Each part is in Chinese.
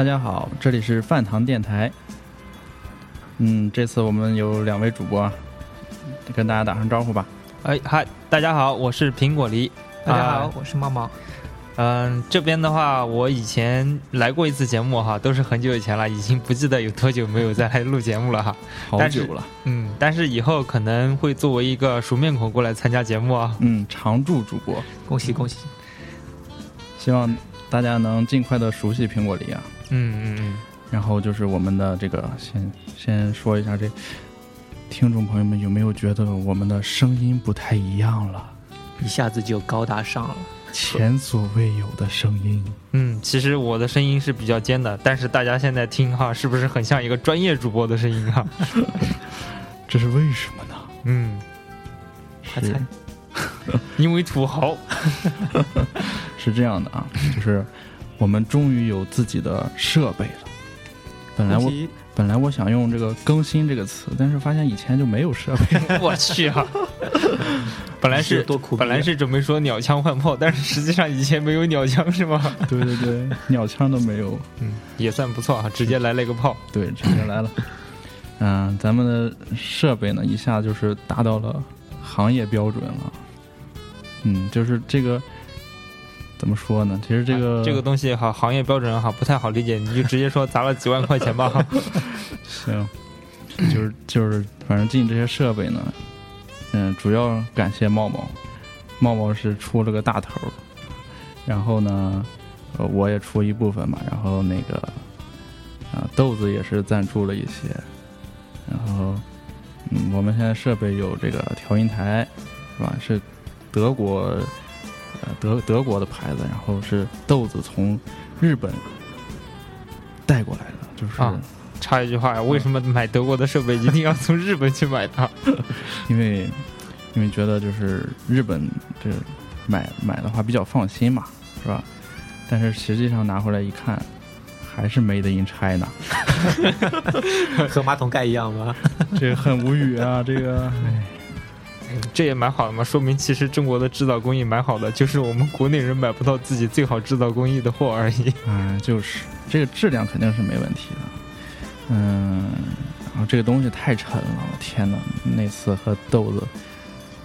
大家好，这里是饭堂电台。嗯，这次我们有两位主播，跟大家打声招呼吧。哎嗨，大家好，我是苹果梨。大家好，我是猫猫。嗯，这边的话，我以前来过一次节目哈，都是很久以前了，已经不记得有多久没有再来录节目了哈。好久了。嗯，但是以后可能会作为一个熟面孔过来参加节目啊。嗯，常驻主播，恭喜恭喜！希望大家能尽快的熟悉苹果梨啊。嗯嗯嗯，然后就是我们的这个，先先说一下这听众朋友们有没有觉得我们的声音不太一样了？一下子就高大上了，前所未有的声音。嗯，其实我的声音是比较尖的，但是大家现在听哈，是不是很像一个专业主播的声音啊？这是为什么呢？嗯，他猜，因为土豪 是这样的啊，就是。我们终于有自己的设备了。本来我本来我想用这个“更新”这个词，但是发现以前就没有设备。我去啊！本来是多苦，本来是准备说鸟枪换炮，但是实际上以前没有鸟枪是吗？对对对，鸟枪都没有。嗯，也算不错啊，直接来了一个炮。对，直接来了。嗯，咱们的设备呢，一下就是达到了行业标准了。嗯，就是这个。怎么说呢？其实这个这个东西哈，行业标准哈不太好理解，你就直接说砸了几万块钱吧。行，就是就是，反正进这些设备呢，嗯，主要感谢茂茂，茂茂是出了个大头，然后呢，呃，我也出一部分吧，然后那个啊豆子也是赞助了一些，然后嗯，我们现在设备有这个调音台，是吧？是德国。呃，德德国的牌子，然后是豆子从日本带过来的，就是啊。插一句话呀，为什么买德国的设备一定要从日本去买它？因为因为觉得就是日本这买买的话比较放心嘛，是吧？但是实际上拿回来一看，还是 Made in China，和马桶盖一样吗？这个很无语啊，这个唉。这也蛮好的嘛，说明其实中国的制造工艺蛮好的，就是我们国内人买不到自己最好制造工艺的货而已。嗯，就是这个质量肯定是没问题的。嗯，然后这个东西太沉了，我天哪！那次和豆子，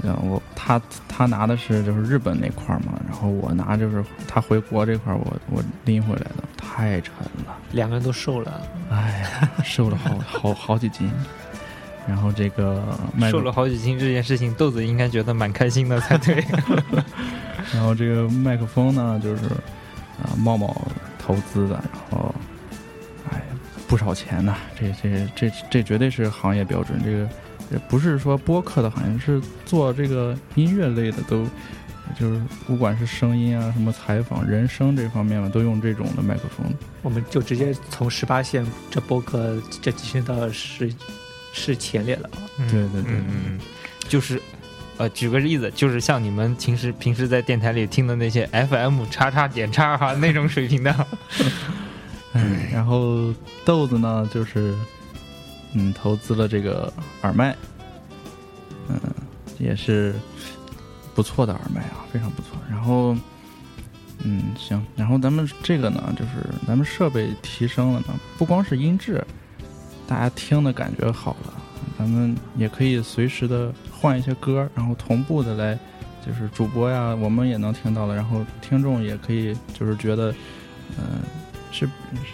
然后我他他拿的是就是日本那块嘛，然后我拿就是他回国这块，我我拎回来的，太沉了。两个人都瘦了，哎，瘦了好好好几斤。然后这个 瘦了好几斤这件事情，豆子应该觉得蛮开心的才对。然后这个麦克风呢，就是啊茂茂投资的，然后哎不少钱呐，这这这这绝对是行业标准。这个不是说播客的行业，是做这个音乐类的，都就是不管是声音啊、什么采访、人声这方面嘛，都用这种的麦克风。我们就直接从十八线这播客这几千到十。是前列的啊！对对对，嗯，就是，呃，举个例子，就是像你们平时平时在电台里听的那些 FM 叉叉点叉哈那种水平的。嗯，然后豆子呢，就是嗯，投资了这个耳麦，嗯，也是不错的耳麦啊，非常不错。然后，嗯，行，然后咱们这个呢，就是咱们设备提升了呢，不光是音质，大家听的感觉好了，咱们也可以随时的换一些歌，然后同步的来，就是主播呀，我们也能听到了，然后听众也可以就是觉得，嗯、是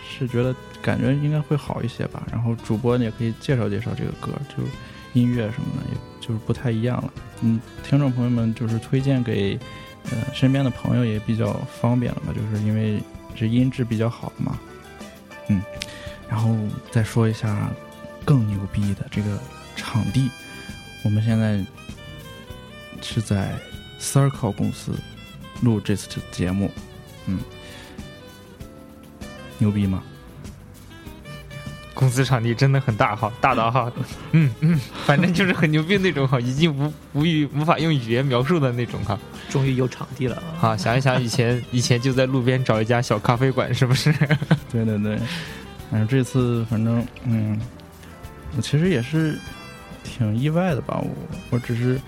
是觉得感觉应该会好一些吧。然后主播也可以介绍介绍这个歌，就音乐什么的，也就是不太一样了。嗯，听众朋友们就是推荐给呃身边的朋友也比较方便了吧，就是因为这音质比较好嘛。嗯，然后再说一下更牛逼的这个场地，我们现在是在 Circle 公司录这次的节目，嗯，牛逼吗？公司场地真的很大哈，大到哈，嗯嗯，反正就是很牛逼那种哈，已经无无语无法用语言描述的那种哈。终于有场地了啊！哈，想一想以前以前就在路边找一家小咖啡馆，是不是？对 对对，反正这次反正嗯，我其实也是挺意外的吧。我我只是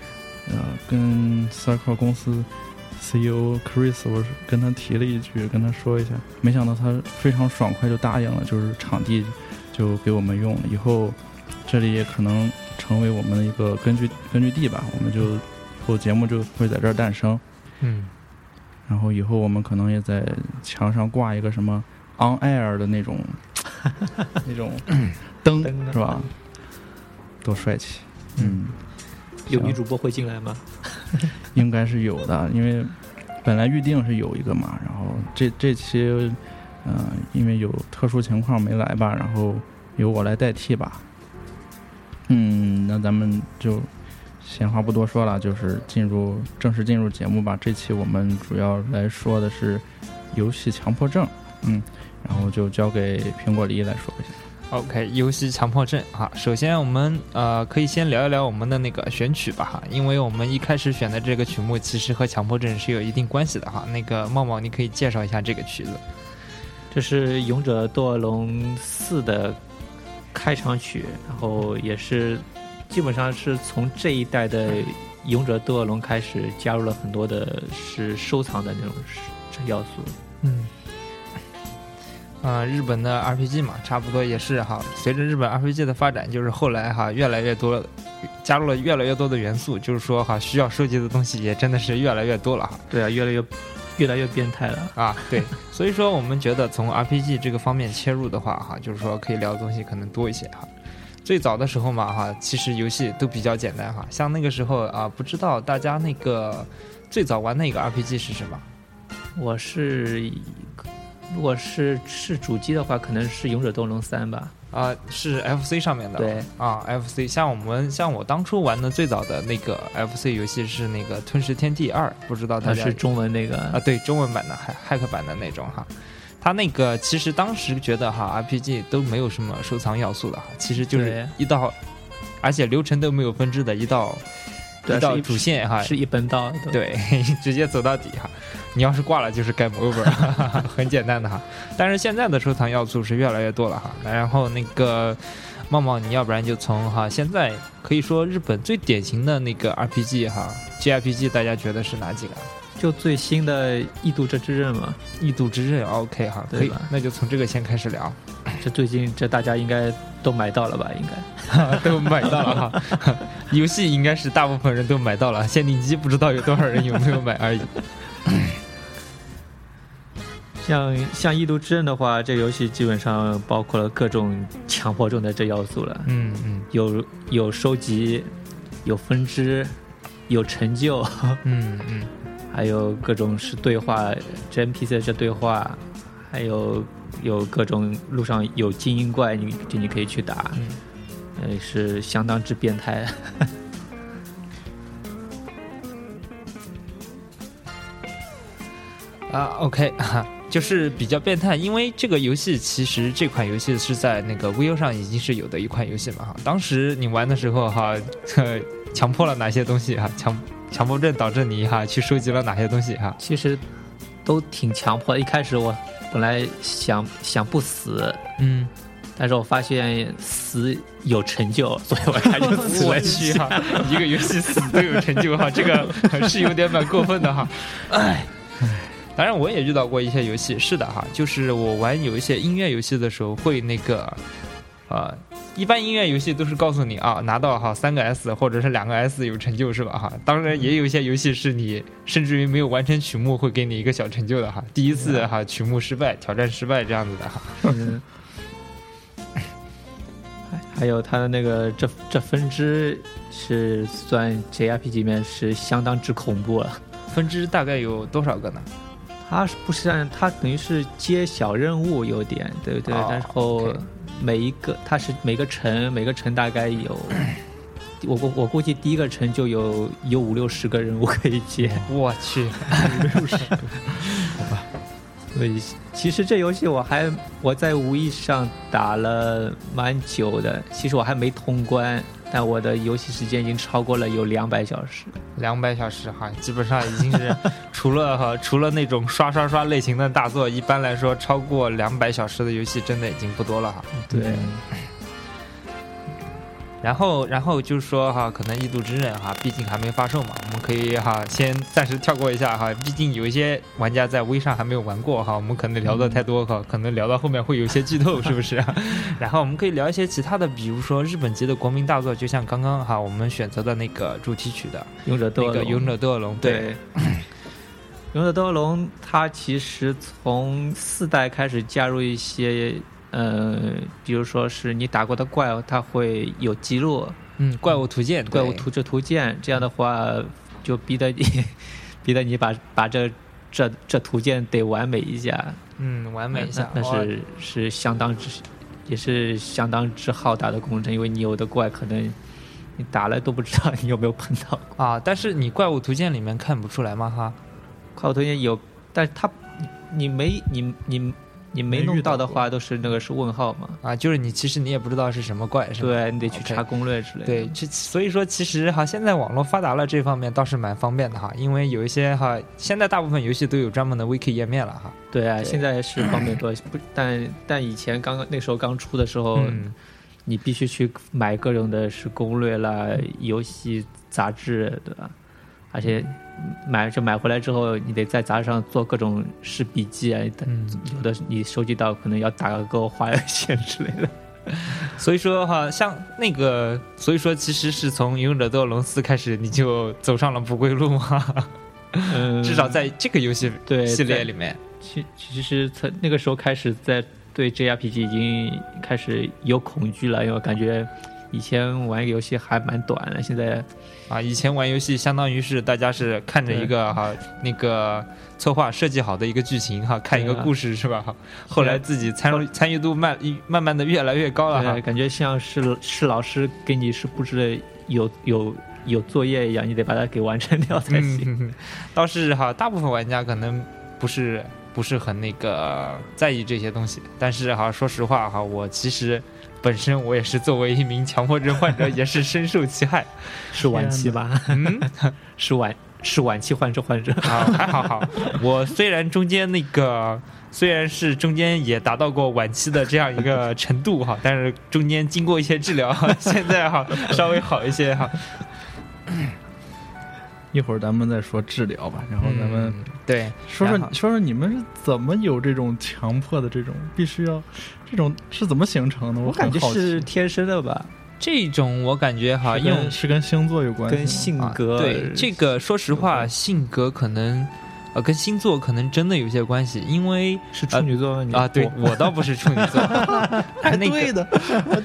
呃跟 Circle 公司 CEO Chris，我是跟他提了一句，跟他说一下，没想到他非常爽快就答应了，就是场地就给我们用了，以后这里也可能成为我们的一个根据根据地吧。我们就以后节目就会在这儿诞生。嗯，然后以后我们可能也在墙上挂一个什么 on air 的那种 那种灯是吧？多帅气！嗯，有女主播会进来吗？应该是有的，因为本来预定是有一个嘛，然后这这期嗯、呃因为有特殊情况没来吧，然后由我来代替吧。嗯，那咱们就闲话不多说了，就是进入正式进入节目吧。这期我们主要来说的是游戏强迫症，嗯，然后就交给苹果梨来说一下。OK，游戏强迫症哈。首先，我们呃可以先聊一聊我们的那个选曲吧哈，因为我们一开始选的这个曲目其实和强迫症是有一定关系的哈。那个茂茂，你可以介绍一下这个曲子。这是《勇者斗恶龙四》的开场曲，然后也是基本上是从这一代的《勇者斗恶龙》开始加入了很多的是收藏的那种要素。嗯，呃，日本的 RPG 嘛，差不多也是哈。随着日本 RPG 的发展，就是后来哈越来越多，加入了越来越多的元素，就是说哈需要收集的东西也真的是越来越多了哈。对啊，越来越越来越变态了。啊，对，所以说我们觉得从 RPG 这个方面切入的话，哈，就是说可以聊的东西可能多一些哈。最早的时候嘛，哈，其实游戏都比较简单哈，像那个时候啊，不知道大家那个最早玩那个 RPG 是什么？我是如果是是主机的话，可能是《勇者斗龙三》吧。啊，是 FC 上面的。对啊，FC 像我们像我当初玩的最早的那个 FC 游戏是那个《吞食天地二》，不知道它是中文那个啊，对，中文版的骇骇客版的那种哈。它那个其实当时觉得哈，RPG 都没有什么收藏要素的哈，其实就是一道，而且流程都没有分支的一道一一道主线哈，是一本道。对对，直接走到底哈。你要是挂了就是 game over，很简单的哈。但是现在的收藏要素是越来越多了哈。然后那个茂茂，你要不然就从哈现在可以说日本最典型的那个 RPG 哈，JRPG 大家觉得是哪几个？就最新的《异度这之刃》嘛，异度之刃，OK 哈，可以，那就从这个先开始聊，这最近这大家应该都买到了吧？应该。都买到了哈。游戏应该是大部分人都买到了，限定机不知道有多少人有没有买而已。像像《异度之刃》的话，这个游戏基本上包括了各种强迫症的这要素了，嗯嗯有有收集，有分支，有成就，嗯嗯 还有各种是对话，这 NPC 的这对话，还有有各种路上有精英怪，你就你可以去打，嗯。呃，是相当之变态。啊，OK 哈，就是比较变态，因为这个游戏其实这款游戏是在那个 VU 上已经是有的一款游戏嘛哈。当时你玩的时候哈，呃，强迫了哪些东西哈？强强迫症导致你哈去收集了哪些东西哈？其实都挺强迫的。一开始我本来想想不死，嗯但是我发现死有成就，所以我还就死我了去。去哈，一个游戏死都有成就哈，这个是有点蛮过分的哈。哎，当然我也遇到过一些游戏，是的哈，就是我玩有一些音乐游戏的时候会那个，呃，一般音乐游戏都是告诉你啊，拿到哈三个 S 或者是两个 S 有成就是吧哈。当然也有一些游戏是你甚至于没有完成曲目会给你一个小成就的哈，第一次哈曲目失败，挑战失败这样子的哈。嗯，还还有它的那个这这分支是算 JRPG 里面是相当之恐怖了。分支大概有多少个呢？它是不是按它等于是接小任务有点对不对？哦然后每一个它是每个城每个城大概有，我估我估计第一个城就有有五六十个任务可以接。我去，所以其实这游戏我还我在无意上打了蛮久的，其实我还没通关，但我的游戏时间已经超过了有两百小时。两百小时哈，基本上已经是 除了哈除了那种刷刷刷类型的大作，一般来说超过两百小时的游戏真的已经不多了哈。对，然后然后就是说哈，可能《异度之刃》哈，毕竟还没发售嘛，我们可以哈先暂时跳过一下哈，毕竟有一些玩家在微上还没有玩过哈，我们可能聊的太多哈，可能聊到后面会有一些剧透，是不是？然后我们可以聊一些其他的，比如说日本级的国民大作，就像刚刚哈我们选择的那个主题曲的勇者斗恶龙那个《勇者斗恶龙》，对。对。勇者斗恶龙，它其实从四代开始加入一些，呃，比如说是你打过的怪物，它会有记录，嗯，怪物图鉴，怪物图这图鉴，这样的话就逼得你，逼得你把把这这这图鉴得完美一下，嗯，完美一下，那那是是相当之，也是相当之浩大的工程，因为你有的怪可能你打了都不知道你有没有碰到过。啊！但是你怪物图鉴里面看不出来吗？哈，怪物图鉴有，但是它你你没你你你没没遇弄到的话，都是那个是问号嘛？啊，就是你其实你也不知道是什么怪，是吧？对你得去查攻略之类的。对，这所以说其实哈，现在网络发达了，这方面倒是蛮方便的哈，因为有一些哈，现在大部分游戏都有专门的 wiki 页面了哈。对啊，对现在是方便多，不但但以前刚刚那时候刚出的时候，嗯，你必须去买各种的是攻略啦、游戏杂志，对吧？而且买就买回来之后，你得在杂志上做各种试笔记啊，嗯有的你收集到可能要打个勾、画个线之类的。所以说哈，像那个，所以说其实是从《勇者斗恶龙四》开始，你就走上了不归路嘛，嗯，至少在这个游戏对系列里面。其其实从那个时候开始，在对 JRPG 已经开始有恐惧了，因为感觉以前玩一个游戏还蛮短的，现在啊，以前玩游戏相当于是大家是看着一个哈那个策划设计好的一个剧情哈，看一个故事是吧？哈，后来自己参与参与度慢慢慢的越来越高了哈，。感觉像是是老师给你是布置的有有有作业一样，你得把它给完成掉才行。嗯，倒是哈，大部分玩家可能不是不是很那个在意这些东西，但是哈，说实话哈，我其实本身我也是作为一名强迫症患者，也是深受其害。是晚期吧？嗯，是晚是晚期患者患者。啊，还好好，我虽然中间那个虽然是中间也达到过晚期的这样一个程度哈，但是中间经过一些治疗，哈，现在哈稍微好一些哈。一会儿咱们再说治疗吧，然后咱们嗯对说说说说你们是怎么有这种强迫的这种必须要这种是怎么形成的？我感觉是天生的吧，这种我感觉哈，是因为是跟星座有关系，跟性啊格、对这个，说实话，性格可能呃跟星座可能真的有些关系，因为是处女座吗？你啊，对我我倒不是处女座，哎那个 对的，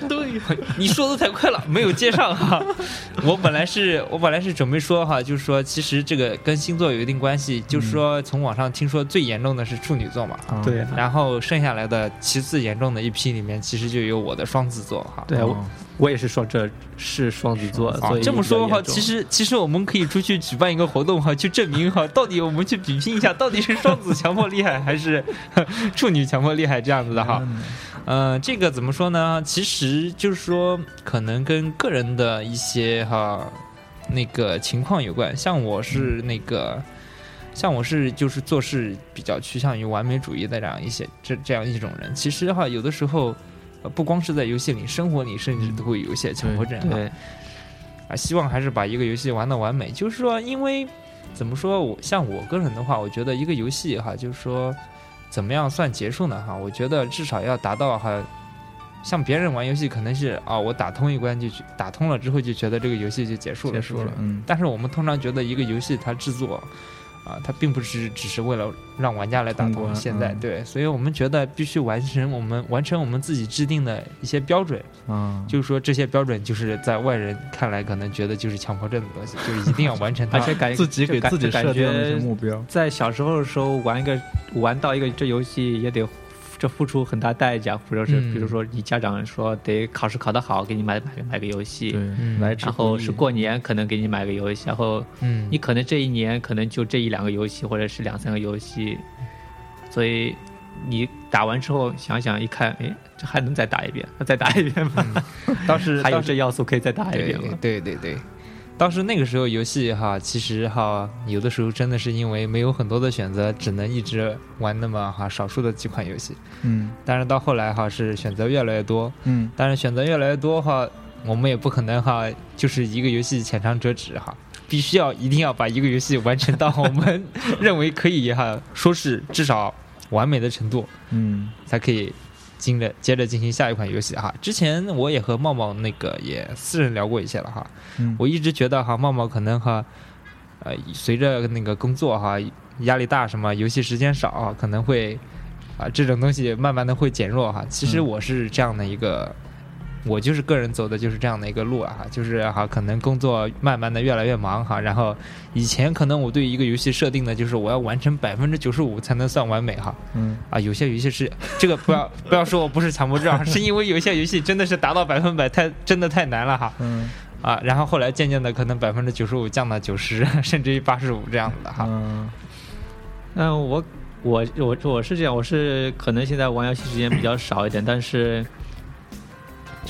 对，你说的太快了，没有接上哈。我本来是我本来是准备说哈，就是说其实这个跟星座有一定关系，就是说从网上听说最严重的是处女座嘛，啊对啊然后剩下来的其次严重的一批里面，其实就有我的双子座哈。对啊，我也是双这是双子座，啊所以，这么说的话，其实其实我们可以出去举办一个活动哈，去证明哈，到底我们去比拼一下，到底是双子强迫厉害还是处女强迫厉害这样子的哈。嗯呃，这个怎么说呢？其实就是说，可能跟个人的一些哈那个情况有关。像我是那个，像我是就是做事比较趋向于完美主义的这样一些这这样一种人。其实哈，有的时候呃不光是在游戏里，生活里甚至都会有一些强迫症哈。对，啊，希望还是把一个游戏玩的完美。就是说，因为怎么说，我像我个人的话，我觉得一个游戏哈，就是说怎么样算结束呢？哈，我觉得至少要达到哈，像别人玩游戏可能是啊，我打通一关就去打通了之后就觉得这个游戏就结束了，结束了，嗯，但是我们通常觉得一个游戏它制作。啊，它并不是只是为了让玩家来打通。现在、嗯对，所以我们觉得必须完成我们完成我们自己制定的一些标准。嗯，就是说这些标准，就是在外人看来可能觉得就是强迫症的东西，就是一定要完成它。而且感自己给自己设定的一些目标，在小时候的时候玩一个玩到一个这游戏也得这付出很大代价，或者是嗯。比如说你家长说得考试考得好，给你买买买个游戏，然后是过年可能给你买个游戏，然后嗯，你可能这一年可能就这一两个游戏，或者是两三个游戏，所以你打完之后想想一看，哎，这还能再打一遍，那再打一遍吗？当时 还有这要素可以再打一对遍吗？对对对，倒是那个时候游戏哈，其实哈有的时候真的是因为没有很多的选择，只能一直玩那么哈少数的几款游戏。嗯但是到后来哈是选择越来越多，嗯，但是选择越来越多哈，我们也不可能哈就是一个游戏浅尝辄止哈。必须要一定要把一个游戏完成到我们 认为可以哈，说是至少完美的程度，嗯才可以进着接着进行下一款游戏哈。之前我也和茂茂那个也私人聊过一些了哈，嗯，我一直觉得哈茂茂可能哈，呃，随着那个工作哈压力大什么，游戏时间少啊，可能会啊这种东西慢慢的会减弱哈。其实嗯我是这样的一个。我就是个人走的就是这样的一个路啊，就是哈，可能工作慢慢的越来越忙哈，然后以前可能我对一个游戏设定的就是我要完成百分之九十五才能算完美哈，嗯。啊，有些游戏是这个不要不要说我不是强迫症啊，是因为有一些游戏真的是达到百分百太真的太难了哈。嗯。啊，然后后来渐渐的可能百分之九十五降到九十 甚至于八十五这样子的哈，嗯。嗯，我我我我是这样，我是可能现在玩游戏时间比较少一点，但是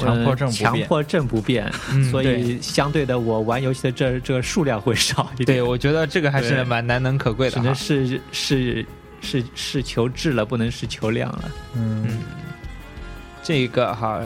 强迫症强变。迫症不变，嗯所以相对的我玩游戏的这这个数量会少一点，对，我觉得这个还是蛮难能可贵的只能的。是是是是求质了，不能是求量了。嗯。嗯，这个哈，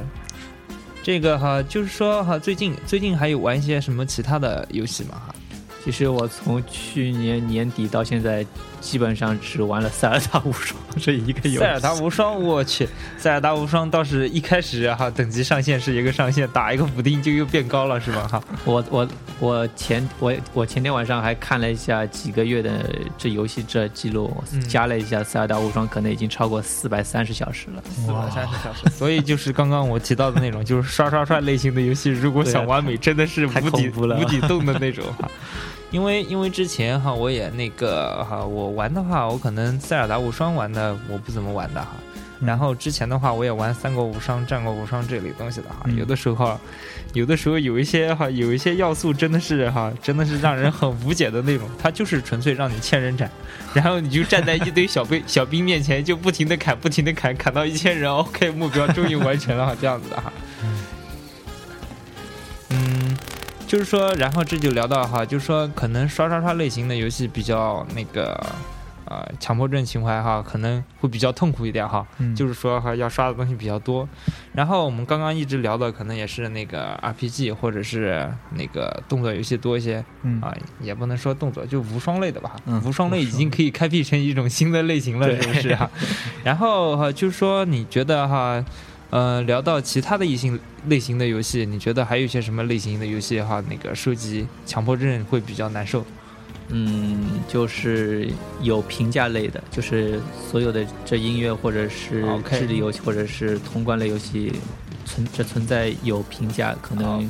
这个哈，就是说哈，最近最近还有玩一些什么其他的游戏吗？哈，其实我从去年年底到现在，基本上只玩了《塞尔达无双》这一个游戏。塞尔达无双，我去，塞尔达无双倒是一开始哈等级上限是一个上限，打一个补丁就又变高了是吧？哈，我我我前我我前天晚上还看了一下几个月的这游戏这记录，嗯加了一下《塞尔达无双》，可能已经超过四百三十小时了。四百三十小时。所以就是刚刚我提到的那种，就是刷刷刷类型的游戏，如果想完美，真的是无底无底洞的那种哈。因为因为之前哈，我也那个哈，我玩的话，我可能塞尔达无双玩的我不怎么玩的哈。嗯然后之前的话，我也玩三国无双、战国无双这类东西的哈。嗯有的时候，有的时候有一些哈，有一些要素真的是哈，真的是让人很无解的那种。它就是纯粹让你千人斩，然后你就站在一堆小兵 小兵面前，就不停的砍，不停的砍，砍到一千人，OK，目标终于完成了哈，这样子的哈。就是说，然后这就聊到哈，就是说，可能刷刷刷类型的游戏比较那个。呃，强迫症情怀哈，可能会比较痛苦一点哈。嗯就是说哈，要刷的东西比较多。然后我们刚刚一直聊的，可能也是那个 RPG 或者是那个动作游戏多一些嗯啊，也不能说动作，就无双类的吧。嗯无双类已经可以开辟成一种新的类型了，是不是啊？然后哈，就是说你觉得哈，呃，聊到其他的异性类型的游戏，你觉得还有一些什么类型的游戏哈，那个收集强迫症会比较难受？嗯，就是有评价类的，就是所有的这音乐或者是智力游戏或者是通关类游戏存这存在有评价，可能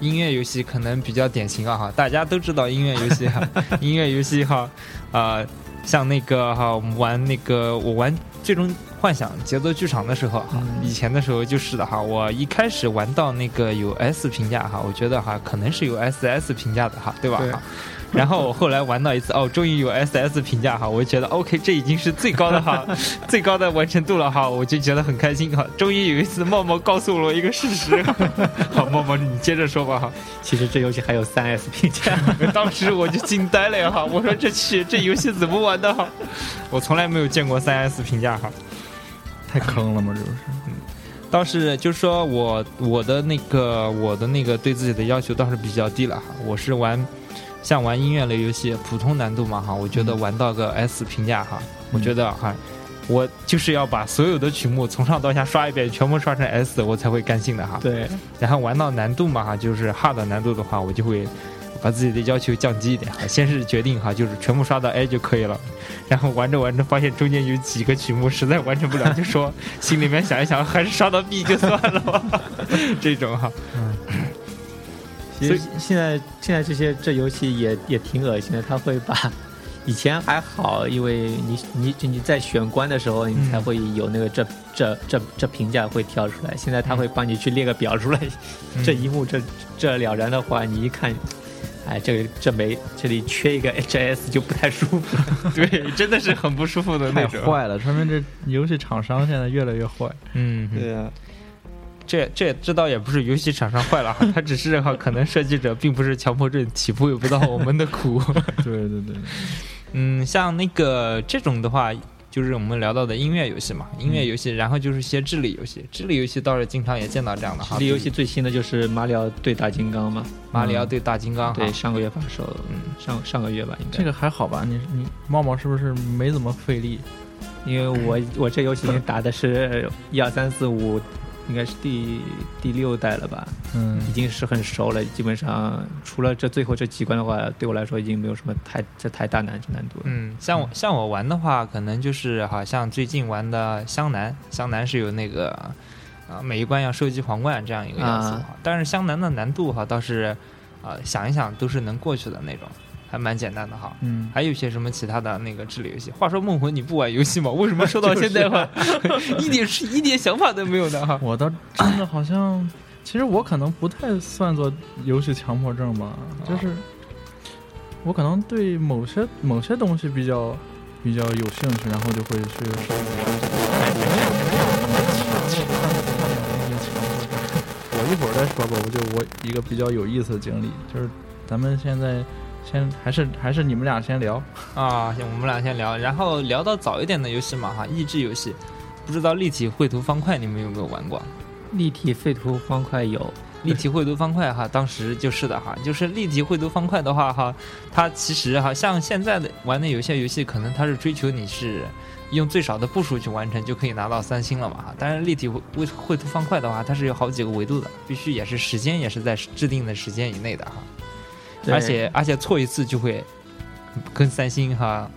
音乐游戏可能比较典型啊哈，大家都知道音乐游戏哈，音乐游戏哈，啊、像那个哈，我们玩那个我玩《最终幻想》节奏剧场的时候哈，嗯以前的时候就是的哈，我一开始玩到那个有 S 评价哈，我觉得哈可能是有 SS 评价的哈，对吧？然后我后来玩到一次，哦，终于有 SS 评价哈，我就觉得 OK，这已经是最高的哈，最高的完成度了哈，我就觉得很开心哈。终于有一次，默默告诉了我一个事实，好，默默你接着说吧哈。其实这游戏还有三 S 评价。当时我就惊呆了呀哈，我说这去这游戏怎么玩的哈？我从来没有见过三 S 评价哈。太坑了吗？这不是？倒是就是说我我的那个我的那个对自己的要求倒是比较低了哈，我是玩像玩音乐类游戏普通难度嘛哈，我觉得玩到个 S 评价哈，我觉得哈。我就是要把所有的曲目从上到下刷一遍，全部刷成 S，我才会甘心的哈。对，然后玩到难度嘛哈，就是 hard 难度的话，我就会把自己的要求降低一点哈。先是决定哈，就是全部刷到 A 就可以了。然后玩着玩着，发现中间有几个曲目实在完成不了，就说心里面想一想，还是刷到 B 就算了吧。这种哈，其实现在现在这些这游戏也也挺恶心的，他会把。以前还好，因为你你你在选关的时候，你才会有那个这这这这评价会跳出来。现在他会帮你去列个表出来，这一幕这这了然的话，你一看，哎，这个这没这里缺一个 HS 就不太舒服。对，真的是很不舒服的那种。太坏了，说明这游戏厂商现在越来越坏。嗯，对啊。这这这倒也不是游戏厂商坏了哈，他只是哈可能设计者并不是强迫症，体会不到我们的苦。对对对，嗯，像那个这种的话，就是我们聊到的音乐游戏嘛，音乐游戏，然后就是一些智力游戏，智力游戏倒是经常也见到这样的哈。智力游戏最新的就是马里奥对大金刚嘛，马里奥对大金刚，对，上个月发售，嗯，上上个月吧，应该。这个还好吧？你你茂茂是不是没怎么费力？因为我 我这游戏打的是一二三四五。应该是第第六代了吧，嗯，已经是很熟了。基本上除了这最后这几关的话，对我来说已经没有什么太这太大难难度了。嗯，像我像我玩的话，可能就是好像最近玩的湘南，湘南是有那个啊每一关要收集皇冠这样一个要素，但是湘南的难度哈倒是啊想一想都是能过去的那种。还蛮简单的哈，嗯，还有一些什么其他的那个智力游戏。话说梦魂你不玩游戏吗？为什么说到现在话，一点是一点想法都没有呢？哈，我倒真的好像，其实我可能不太算作游戏强迫症吧，就是我可能对某些某些东西比较比较有兴趣，然后就会去。我一会儿再说吧，我就我一个比较有意思的经历，就是咱们现在。先还是还是你们俩先聊 啊，行我们俩先聊，然后聊到早一点的游戏嘛哈，益智游戏，不知道立体绘图方块你们有没有玩过？立体绘图方块有，立体绘图方块哈，当时就是的哈，就是立体绘图方块的话哈，它其实哈像现在的玩的有些游戏，可能它是追求你是用最少的步数去完成就可以拿到三星了嘛哈，但是立体绘绘图方块的话，它是有好几个维度的，必须也是时间也是在制定的时间以内的哈。而且而且错一次就会跟三星哈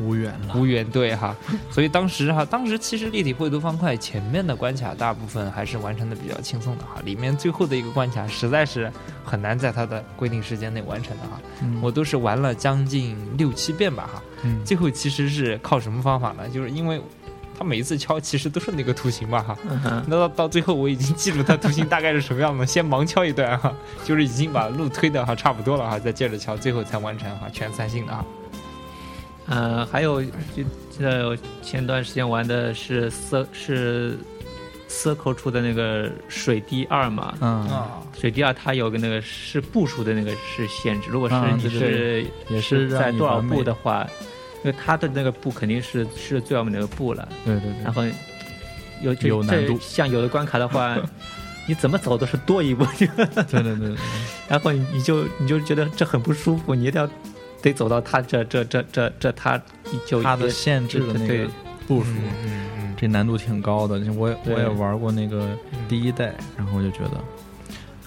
无缘了，无缘对哈，所以当时哈，当时其实立体绘图方块前面的关卡大部分还是完成的比较轻松的哈，里面最后的一个关卡实在是很难在它的规定时间内完成的哈，我都是玩了将近六七遍吧哈，最后其实是靠什么方法呢？就是因为。他每一次敲其实都是那个图形嘛哈，那到到最后我已经记住它图形大概是什么样子，先盲敲一段哈，就是已经把路推的哈差不多了哈，再接着敲，最后才完成哈全三星的哈。呃，还有就记得前段时间玩的是 Circle 出的那个水滴二嘛，嗯，水滴二它有个那个是步数的那个是限制，如果是你是也是在多少步的话。因为他的那个步肯定是是最完美的步了，对对对。然后有有难度，像有的关卡的话，你怎么走都是多一步。对对对对。然后你你就你就觉得这很不舒服，你一定要得走到他这这这这这他就他的限制的那个步数，嗯嗯，这难度挺高的。我我也玩过那个第一代，然后我就觉得。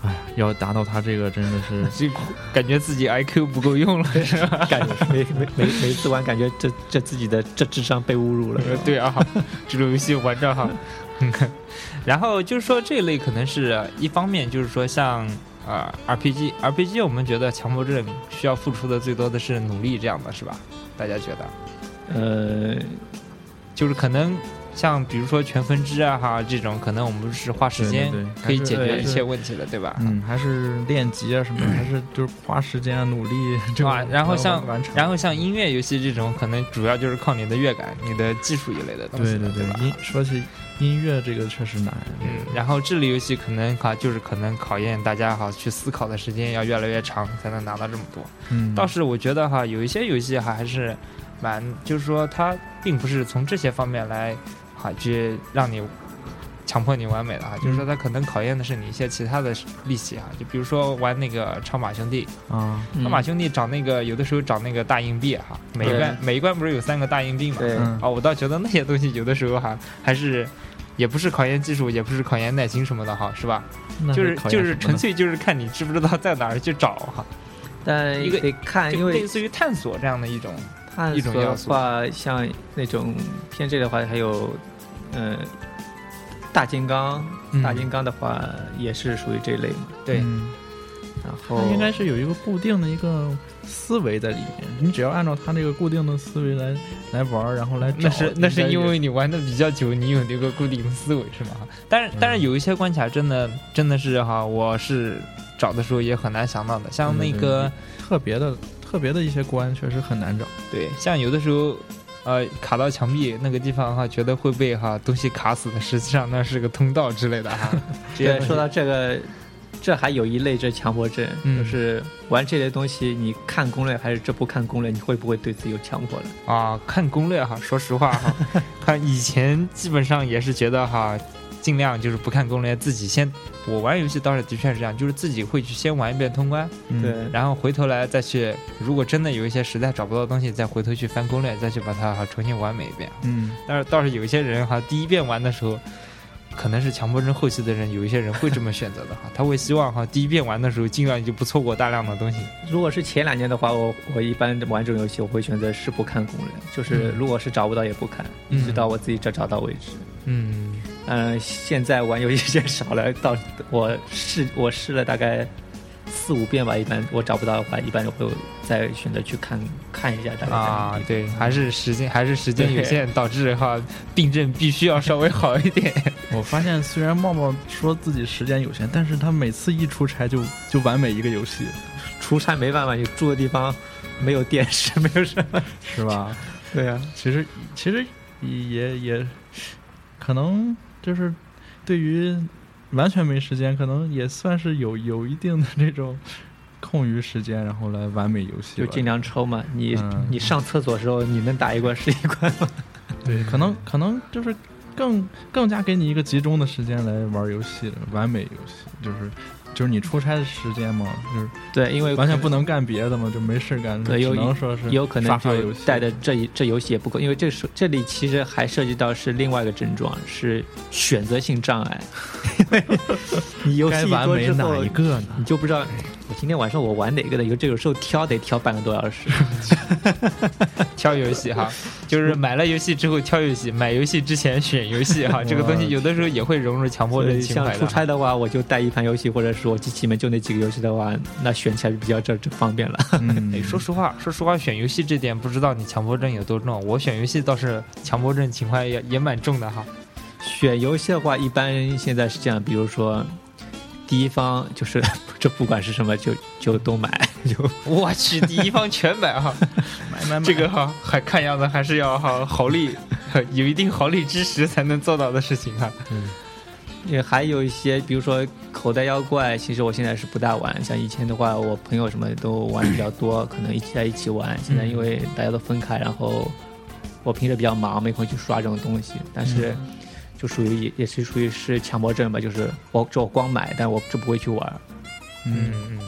哎，要达到他这个真的是，这感觉自己 IQ 不够用了，是吧？感觉每每每每次玩，感觉这这自己的这智商被侮辱了。对啊，这种游戏玩着哈。然后就是说这一类可能是一方面，就是说像啊 RPG，RPG 我们觉得强迫症需要付出的最多的是努力，这样的是吧？大家觉得？呃，就是可能。像比如说全分支啊哈这种，可能我们是花时间可以解决一切问题的，对吧？嗯，还是练级啊什么，还是就是花时间啊努力，对吧？然后像然后像音乐游戏这种，可能主要就是靠你的乐感、你的技术一类的东西，对对对。音说起音乐这个确实难，嗯。然后智力游戏可能哈就是可能考验大家哈去思考的时间要越来越长，才能拿到这么多。嗯。倒是我觉得哈有一些游戏哈还是蛮，就是说它并不是从这些方面来。好，去让你强迫你完美的哈，就是说它可能考验的是你一些其他的力气哈，就比如说玩那个超马兄弟，啊，超马兄弟找那个有的时候找那个大硬币哈，每一关每一关不是有三个大硬币嘛？啊，我倒觉得那些东西有的时候哈还是。也不是考验技术，也不是考验耐心什么的哈，是吧？那就是就是纯粹就是看你知不知道在哪儿去找哈，但一个得看，因为类似于探索这样的一种。探一种索的要素话，像那种偏这的话，还有呃大金刚，嗯大金刚的话也是属于这一类嘛。对，嗯然后应该是有一个固定的一个思维在里面，你只要按照它那个固定的思维来来玩儿，然后来找，那是那是因为你玩的比较久，你有那个固定的思维是吗？但是但是有一些关卡真的真的是哈，我是找的时候也很难想到的，像那个特别的特别的一些关确实很难找。对，像有的时候。呃，卡到墙壁那个地方哈，觉得会被哈东西卡死的，实际上那是个通道之类的哈。对，说到这个，这还有一类这强迫症，嗯就是玩这类东西，你看攻略还是这不看攻略，你会不会对自己有强迫了？啊，看攻略哈，说实话哈，看以前基本上也是觉得哈，尽量就是不看攻略，自己先。我玩游戏倒是的确是这样，就是自己会去先玩一遍通关，嗯对，然后回头来再去，如果真的有一些实在找不到东西，再回头去翻攻略，再去把它哈重新完美一遍。嗯，但是倒是有一些人哈，第一遍玩的时候，可能是强迫症后期的人，有一些人会这么选择的哈，他会希望哈第一遍玩的时候尽量就不错过大量的东西。如果是前两年的话，我我一般玩这种游戏，我会选择是不看攻略，就是嗯如果是找不到也不看，嗯直到我自己找找到为止。嗯嗯，现在玩游戏也少了，到我试我试了大概四五遍吧，一般我找不到的话，一般会再选择去看看一下啊对，还是时间还是时间有限，导致哈病症必须要稍微好一点。我发现虽然茂茂说自己时间有限，但是他每次一出差就就完美一个游戏，出差没办法，你住的地方没有电视，没有什么。是吧？对啊，其实其实也也可能就是对于完全没时间，可能也算是有有一定的这种空余时间，然后来完美游戏，就尽量抽嘛。你、嗯你上厕所的时候，你能打一关是一关吗？对，可能可能就是更更加给你一个集中的时间来玩游戏，完美游戏就是就是你出差的时间嘛，就是对，因为完全不能干别的嘛，就没事干，只对有能说是有可能就带的这一这游戏也不够，因为这是这里其实还涉及到是另外一个症状，是选择性障碍。因为你游戏该完美多之后哪一，个呢？你就不知道我今天晚上我玩哪个的，有这个时候挑得挑半个多小时。挑游戏哈，就是买了游戏之后挑游戏，买游戏之前选游戏哈，这个东西有的时候也会融入强迫症像症情怀的。出差的话，我就带一盘游戏，或者是我机器里面就那几个游戏的话，那选起来就比较这这方便了。嗯 哎，说实话，说实话，选游戏这点不知道你强迫症有多重。我选游戏倒是强迫症情怀也也蛮重的哈。选游戏的话，一般现在是这样，比如说第一方就是 这不管是什么就就都买，就我去，第一方全买 哈，买买买这个哈还看样子还是要哈豪利，有一定豪利支持才能做到的事情哈。也还有一些，比如说口袋妖怪，其实我现在是不大玩。像以前的话，我朋友什么都玩的比较多，可能一起在一起玩。现在因为大家都分开，然后我平时比较忙，没空去刷这种东西。但是就属于也也是属于是强迫症吧，就是我这我光买，但我这不会去玩。嗯嗯，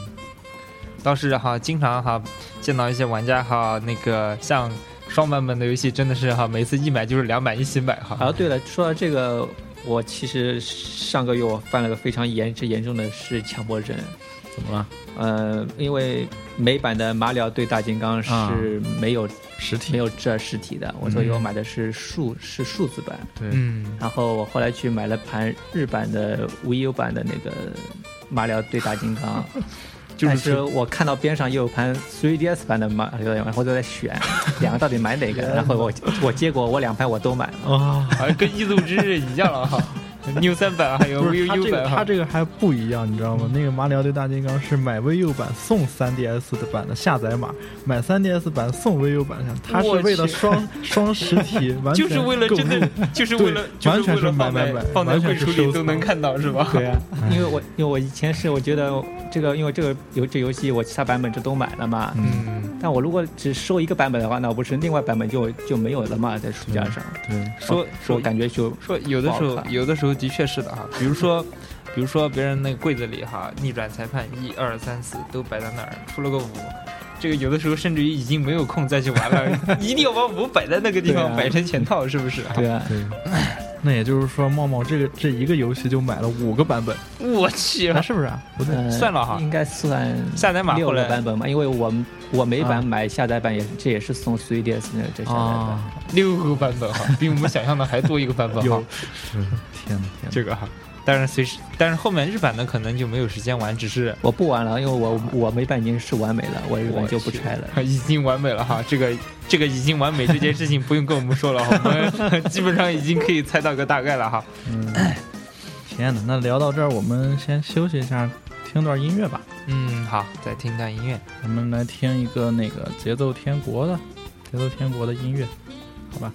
倒是哈，经常哈见到一些玩家哈，那个像双版本的游戏，真的是哈，每次一买就是两版一起买哈。啊，对了，说到这个，我其实上个月我犯了个非常严之严重的是强迫症。怎么了？呃，因为美版的马里奥对大金刚啊是没有、实体没有这实体的，我所以我买的是数是数字版。对，嗯，然后我后来去买了盘日版的 Wii U 版的那个马里奥对大金刚，但是我看到边上又有盘 3DS 版的马里奥，然后就在选 两个到底买哪个，然后我我结果我两盘我都买了。啊，好像跟异度之日一样了哈。New 三版还有不 Wii 是他 U 这个版哈。他这个还不一样，你知道吗？那个马里奥对大金刚是买 VU 版送 3DS 的版的下载码，买 3DS 版送 VU 版下，它是为了双双实体，完全就是为了真的，就是为了，对就是放在完全是买买买放在完全柜橱里都能看到是吧？对啊，因为我因为我以前是我觉得这个因为这个游这游戏我其他版本这都买了嘛，嗯但我如果只收一个版本的话，那不是另外版本就就没有了嘛，在书架上，对，说说感觉就说有的时候有的时候的确是的哈，比如说。比如说别人那个柜子里哈，逆转裁判一二三四都摆在那儿，出了个五，这个有的时候甚至于已经没有空再去玩了，一定要把五摆在那个地方，啊摆成全套，是不是？对啊，对。那也就是说，茂茂这个这一个游戏就买了五个版本，我去，啊，是不是啊？不对，呃算了哈应该算下载码六个版本嘛，因为我们我每啊版买下载版也这也是送 3DS 那这下载版。啊，六个版本哈，比我们想象的还多一个版本哈 有。是天哪天哪，这个哈，但是随时，但是后面日版的可能就没有时间玩，只是我不玩了，因为我我美版已经是完美了，我日本就不拆了。已经完美了哈。这个这个已经完美这件事情不用跟我们说了，我们基本上已经可以猜到个大概了哈。嗯，天呐，那聊到这儿，我们先休息一下，听段音乐吧。嗯，好，再听段音乐。我们来听一个那个节奏天国的节奏天国的音乐，好吧？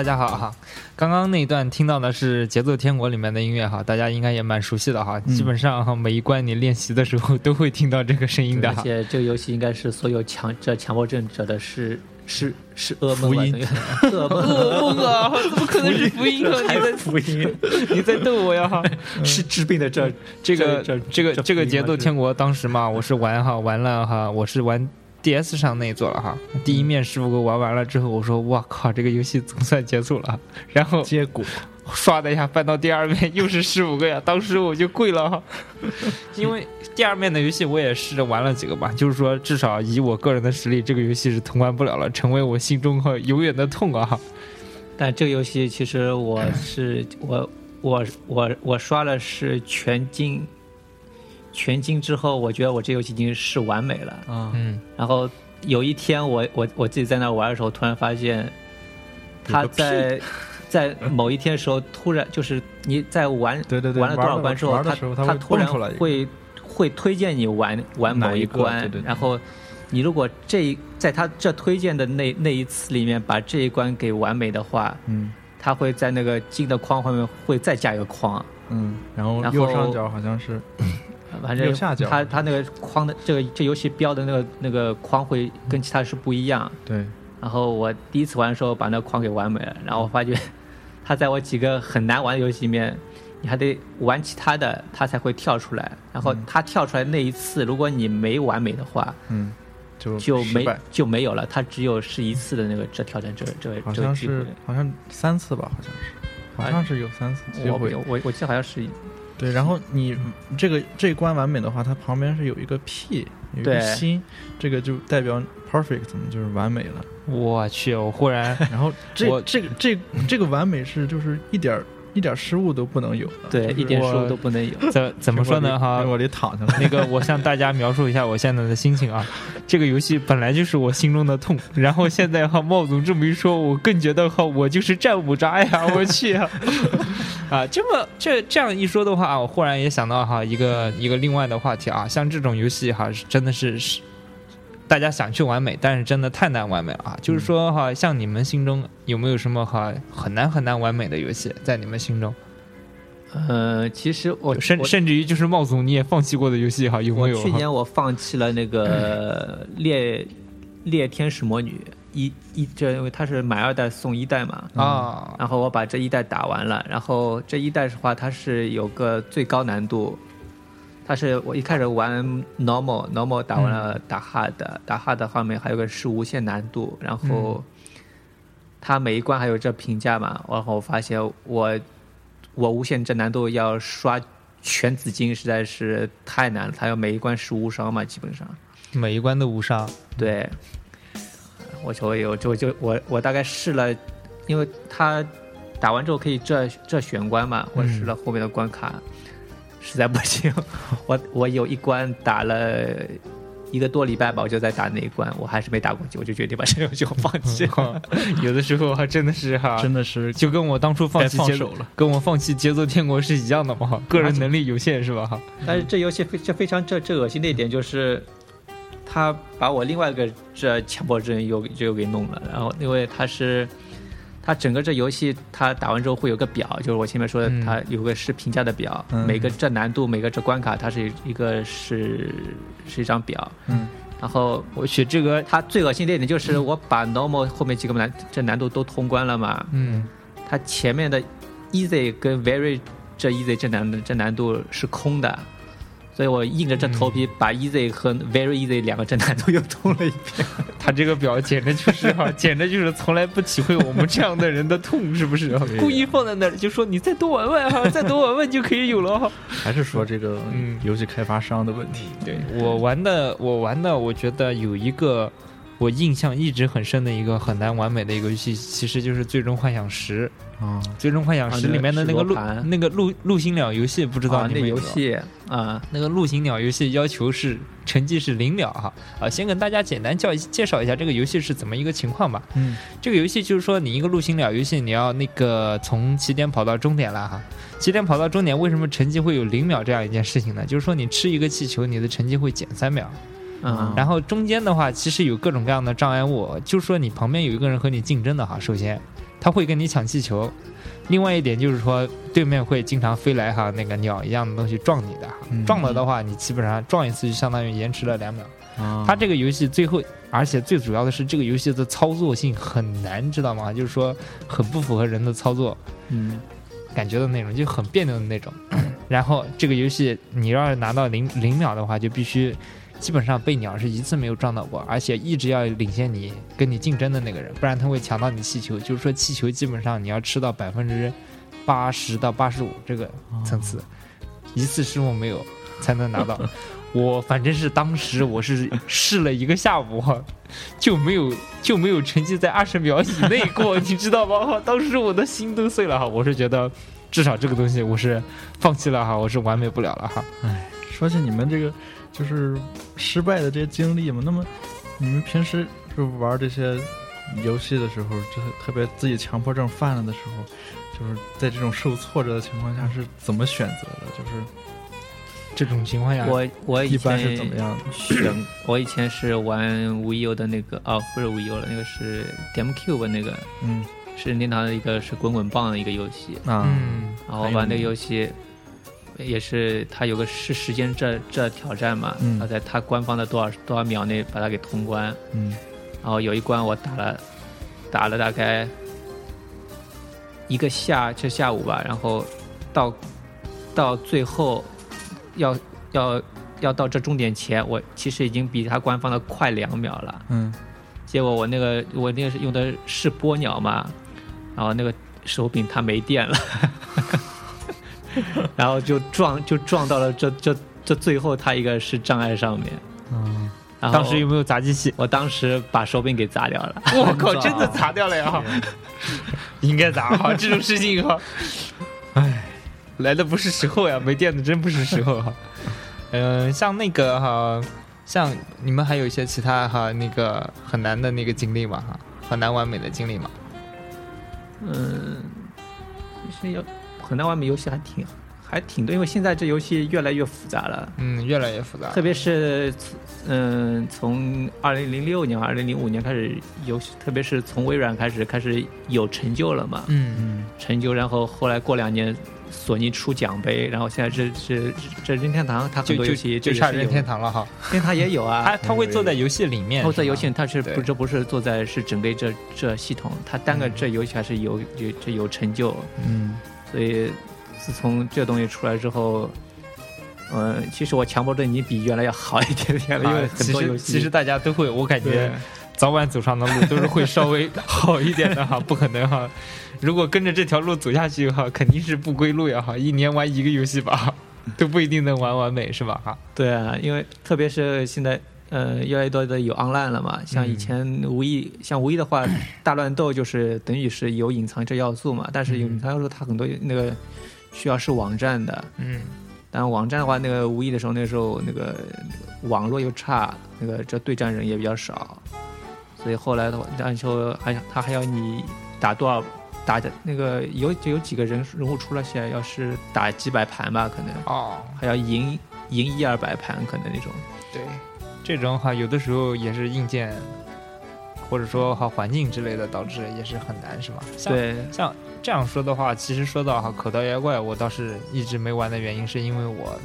大家好哈。刚刚那一段听到的是《节奏天国》里面的音乐哈，大家应该也蛮熟悉的哈。嗯基本上哈，每一关你练习的时候都会听到这个声音的而。且这个游戏应该是所有强这强迫症者的是是是噩梦吧？福音噩梦噩梦啊！怎么可能是福音啊？你在福音你在逗我呀哈！是治病的这这个这这个这这个节奏天国当时嘛，我是玩哈玩了哈，我是玩 DS 上那一座了哈。第一面师傅给我玩完了之后，我说哇靠，这个游戏总算结束了。然后结果唰的一下翻到第二面，又是十五个呀，当时我就跪了哈。因为第二面的游戏我也试着玩了几个吧，就是说至少以我个人的实力，这个游戏是通关不了了，成为我心中和永远的痛啊。但这个游戏其实我是我我我我刷了是全金，全金之后，我觉得我这游戏已经是完美了。啊，嗯，然后有一天我我我自己在那玩的时候，突然发现他在在某一天的时候，突然就是你在玩对对对，玩了多少关之后，他他突然会会推荐你玩玩某一个？关，对对对。然后你如果这一在他这推荐的那那一次里面把这一关给完美的话，嗯。他会在那个金的框后面会再加一个框，嗯，然后然后右上角好像是反正右下角他他那个框的这个这游戏标的那个那个框会跟其他是不一样。对，然后我第一次玩的时候把那个框给完美了，然后我发觉它在我几个很难玩的游戏里面，你还得玩其他的，它才会跳出来。然后它跳出来那一次，如果你没完美的话，嗯，就就没就没有了，它只有是一次的那个这挑战这这好像这个机会是。好像三次吧，好像是，好像是有三次机我会。我我记得好像是对，然后你这个这一关完美的话，它旁边是有一个 P，有一个心，这个就代表 perfect，就是完美了。我去，我忽然然后这我这个这这个完美是就是一点儿一点失误都不能有的，对就是一点失误都不能有。怎怎么说呢哈？我得躺下了。那个，我向大家描述一下我现在的心情啊。这个游戏本来就是我心中的痛，然后现在哈茂总这么一说，我更觉得哈我就是战五渣呀！我去啊！啊，这么这这样一说的话，我忽然也想到哈一个一个另外的话题啊，像这种游戏哈是真的是是。大家想去完美，但是真的太难完美了啊！就是说哈，像你们心中有没有什么哈很难很难完美的游戏，在你们心中，呃，其实我我甚甚至于就是茂总你也放弃过的游戏哈，有我没有？哈去年我放弃了那个 猎猎天使魔女一一这，因为它是买二代送一代嘛，啊，然后我把这一代打完了，然后这一代的话，它是有个最高难度，它是我一开始玩 normal normal 打完了打 hard，、打 hard 后面还有个是无限难度，然后它每一关还有这评价嘛，然后我发现我我无限这难度要刷全紫金实在是太难了，它要每一关是无伤嘛，基本上。每一关都无伤。对，我就有就就我我大概试了，因为他打完之后可以这这玄关嘛，我试了后面的关卡，实在不行，我我有一关打了一个多礼拜吧，我就在打那一关，我还是没打过去，我就决定把这个游戏我放弃了。有的时候还真的是哈，真的是就跟我当初放弃节奏放手了。跟我放弃节奏天国是一样的嘛，哈，个人能力有限是吧？哈，但是这游戏非这非常这这恶心的一点就是，他把我另外一个这强迫症又就又给弄了。然后因为他是，他整个这游戏它打完之后会有个表，就是我前面说的它，有个是评价的表，嗯。每个这难度每个这关卡它是一个是是一张表。嗯，然后我去这个，他最恶心的一点就是我把 normal 后面几个难这难度都通关了嘛，嗯，它前面的 easy 跟 very 这 easy 这难这难度是空的，所以我硬着这头皮把 easy 和 very easy 两个侦探都又通了一遍。他这个表简直就是哈，简直就是从来不体会我们这样的人的痛，是不是？故意放在那儿就说你再多玩玩哈，再多玩玩就可以有了哈。还是说这个嗯游戏开发商的问题。对我玩的，我玩的，我觉得有一个我印象一直很深的一个很难完美的一个游戏，其实就是《最终幻想十》。啊，《最终幻想十里面的那个陆那个陆陆行鸟游戏，不知道你们有啊，那个陆行鸟游戏要求是成绩是零秒哈啊，先跟大家简单介介绍一下这个游戏是怎么一个情况吧。嗯，这个游戏就是说你一个陆行鸟游戏，你要那个从起点跑到终点了哈。起点跑到终点，为什么成绩会有零秒这样一件事情呢？就是说你吃一个气球，你的成绩会减三秒。嗯，然后中间的话，其实有各种各样的障碍物，就是说你旁边有一个人和你竞争的哈，首先他会跟你抢气球，另外一点就是说对面会经常飞来哈那个鸟一样的东西撞你的哈，嗯撞了的话你基本上撞一次就相当于延迟了两秒。啊它这个游戏最后，而且最主要的是这个游戏的操作性很难，知道吗？就是说很不符合人的操作嗯感觉的那种，就很别扭的那种。然后这个游戏你要是拿到零零秒的话，就必须基本上被鸟是一次没有撞到过，而且一直要领先你跟你竞争的那个人，不然他会抢到你气球。就是说气球基本上你要吃到百分之八十到八十五这个层次，一次失误没有才能拿到。我反正是当时我是试了一个下午，就没有 就没有成绩在二十秒以内过，你知道吗？当时我的心都碎了哈，我是觉得至少这个东西我是放弃了哈，我是完美不了了哈。说起你们这个就是失败的这些经历嘛，那么你们平时就玩这些游戏的时候，就是特别自己强迫症犯了的时候，就是在这种受挫折的情况下是怎么选择的？就是这种情况下，我我以一般是怎么样的？选，我以前是玩 Wii U 的那个哦，不是无忧了，那个是 GameCube 那个，嗯是任天堂的一个是滚滚棒的一个游戏。啊，嗯然后玩那个游戏，也是他有个是时间这这挑战嘛，嗯要在他官方的多少多少秒内把它给通关。嗯然后有一关我打了，打了大概一个下这下午吧，然后到到最后要要要到这终点前，我其实已经比他官方的快两秒了。嗯结果我那个我那个是用的是波鸟嘛，然后那个手柄它没电了，然后就撞就撞到了这这这最后他一个是障碍上面，嗯，然后当时有没有砸机器？我当时把手柄给砸掉了。我靠，真的砸掉了呀！应该砸哈，这种事情哈，哎，来的不是时候呀，没电的真不是时候哈。嗯、像那个哈，像你们还有一些其他哈那个很难的那个经历嘛哈，很难完美的经历嘛。嗯，其实有很难完美游戏还挺还挺多，因为现在这游戏越来越复杂了，嗯，越来越复杂特。别是嗯，从二零零六年、二零零五年开始，游戏特别是从微软开始开始有成就了嘛，嗯嗯成就，然后后来过两年。索尼出奖杯，然后现在这这这任天堂，它很多游戏就差任天堂，了哈，任天堂也有啊。它它会坐在游戏里面，是吧后在游戏，它是不这不是坐在是整个这这系统，它单个这游戏还是有有这有成就，嗯所以自从这东西出来之后，嗯，其实我强迫症已经比原来要好一点点了，因为很多游戏其实大家都会，我感觉早晚走上的路都是会稍微好一点的哈，不可能哈。如果跟着这条路走下去哈，肯定是不归路呀哈。一年玩一个游戏吧，都不一定能玩完美是吧哈？对啊，因为特别是现在，呃，越来越多的有 online 了嘛。像以前无意，像无意的话，大乱斗就是等于是有隐藏这要素嘛。但是有隐藏要素，它很多那个需要是网站的。嗯，但网站的话，那个无意的时候，那时候那个网络又差，那个这对战人也比较少，所以后来的话，然后还他还要你打多少。打的那个有就有几个人人物出了线，要是打几百盘吧，可能哦，还要赢赢一二百盘，可能那种。对，这种哈有的时候也是硬件或者说哈环境之类的导致也是很难，是吗？像对，像这样说的话，其实说到哈口袋妖怪，我倒是一直没玩的原因，是因为我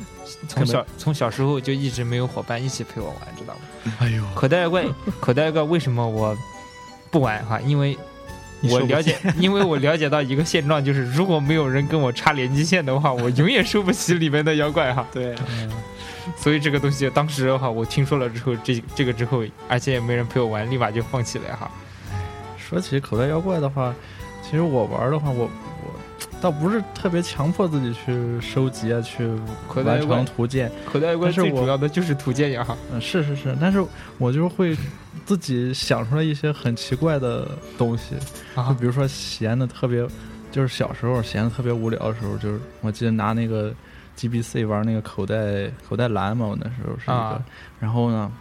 从小从小时候就一直没有伙伴一起陪我玩，知道吗？哎呦，口袋妖怪，口袋妖怪为什么我不玩哈？因为我了解，因为我了解到一个现状，就是如果没有人跟我插连机线的话，我永远收不起里面的妖怪哈。对，嗯所以这个东西当时哈，我听说了之后，这这个之后，而且也没人陪我玩，立马就放弃了哈。说起口袋妖怪的话，其实我玩的话，我我倒不是特别强迫自己去收集啊，去完口袋妖怪成图鉴。口袋妖怪但是我最主要的就是图鉴呀哈。嗯，是是是，但是我就是会自己想出来一些很奇怪的东西，就啊比如说闲的特别，就是小时候闲的特别无聊的时候，就是我记得拿那个 GBC 玩那个口袋口袋蓝嘛，我那时候是一个，啊然后呢，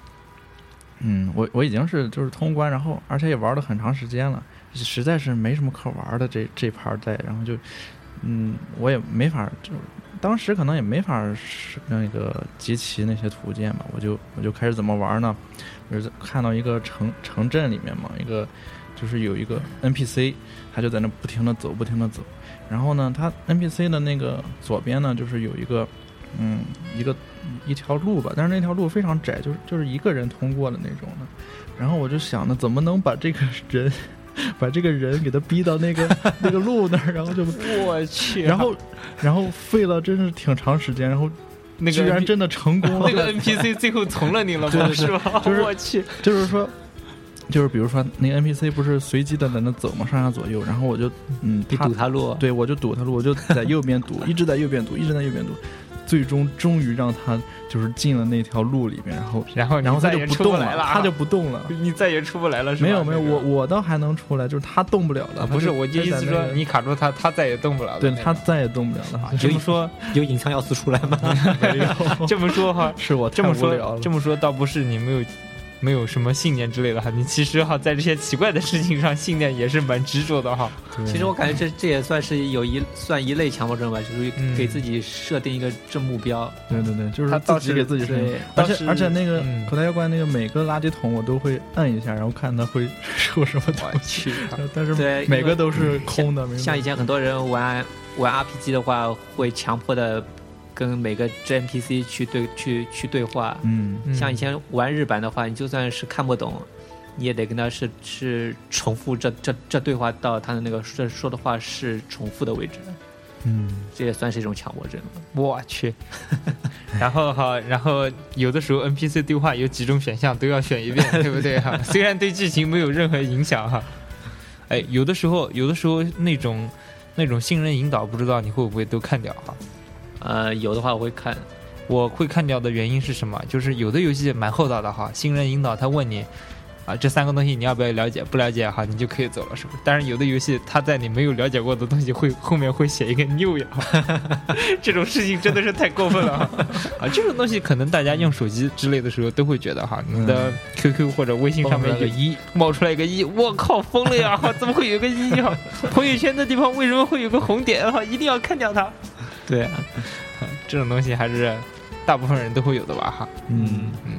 嗯，我我已经是就是通关，然后而且也玩了很长时间了，实在是没什么可玩的这这盘带，然后就，嗯，我也没法就。当时可能也没法是那个集齐那些图鉴吧，我就我就开始怎么玩呢？就是看到一个城城镇里面嘛，一个就是有一个 NPC，他就在那不停的走，不停的走。然后呢，他 NPC 的那个左边呢，就是有一个嗯一个一条路吧，但是那条路非常窄，就是就是一个人通过的那种的。然后我就想呢，怎么能把这个人把这个人给他逼到那个那个路那儿，然后就我去然后然后费了真是挺长时间，然后那个居然真的成功了。那个 NPC 最后从了你了吗？对对对是吧？就是我去，就是说，就是比如说那个 NPC 不是随机的在那走嘛，上下左右，然后我就嗯，堵他路，对我就堵他路，我就在右边堵，一直在右边堵，一直在右边堵，最终终于让他就是进了那条路里面，然后 然后然后他就再也出不动了，来了啊，他就不动了。你再也出不来了，是吧？没有没有，我我倒还能出来，就是他动不了了。啊不是，我就意思说你卡住他，他再也动不了了。对他再也动不了了。这么说，有隐藏要素出来吗？没有，这么说哈，是我这么太无聊了，。说这么说倒不是你没有没有什么信念之类的哈，你其实哈在这些奇怪的事情上信念也是蛮执着的哈。其实我感觉这这也算是有一算一类强迫症吧，就是嗯给自己设定一个正目标。对对对，就是他自己给自己设定对，而且而且那个嗯口袋妖怪那个每个垃圾桶我都会摁一下，然后看它会出什么东西。但是对每个都是空的，像以前很多人玩玩 RPG 的话，会强迫的跟每个 NPC 去对去去对话。嗯嗯像以前玩日版的话，你就算是看不懂，你也得跟他是 是重复这这这对话到他的那个说说的话是重复的位置，嗯，这也算是一种强迫症。我去。然后哈，然后有的时候 NPC 对话有几种选项都要选一遍，对不对哈？虽然对剧情没有任何影响哈。哎，有的时候，有的时候那种那种新人引导，不知道你会不会都看掉哈？呃，有的话我会看，我会看掉的原因是什么？就是有的游戏蛮厚道的哈，新人引导他问你。啊，这三个东西你要不要了解？不了解哈，你就可以走了，是不是？但是有的游戏，它在你没有了解过的东西会后面会写一个 new 呀，这种事情真的是太过分了哈啊！这种东西可能大家用手机之类的时候都会觉得哈，你的 QQ 或者微信上面有一冒出来一个一，我靠，疯了呀！哈，怎么会有个一哈？朋友圈的地方为什么会有个红点哈？一定要看掉它。对啊，这种东西还是大部分人都会有的吧哈。嗯嗯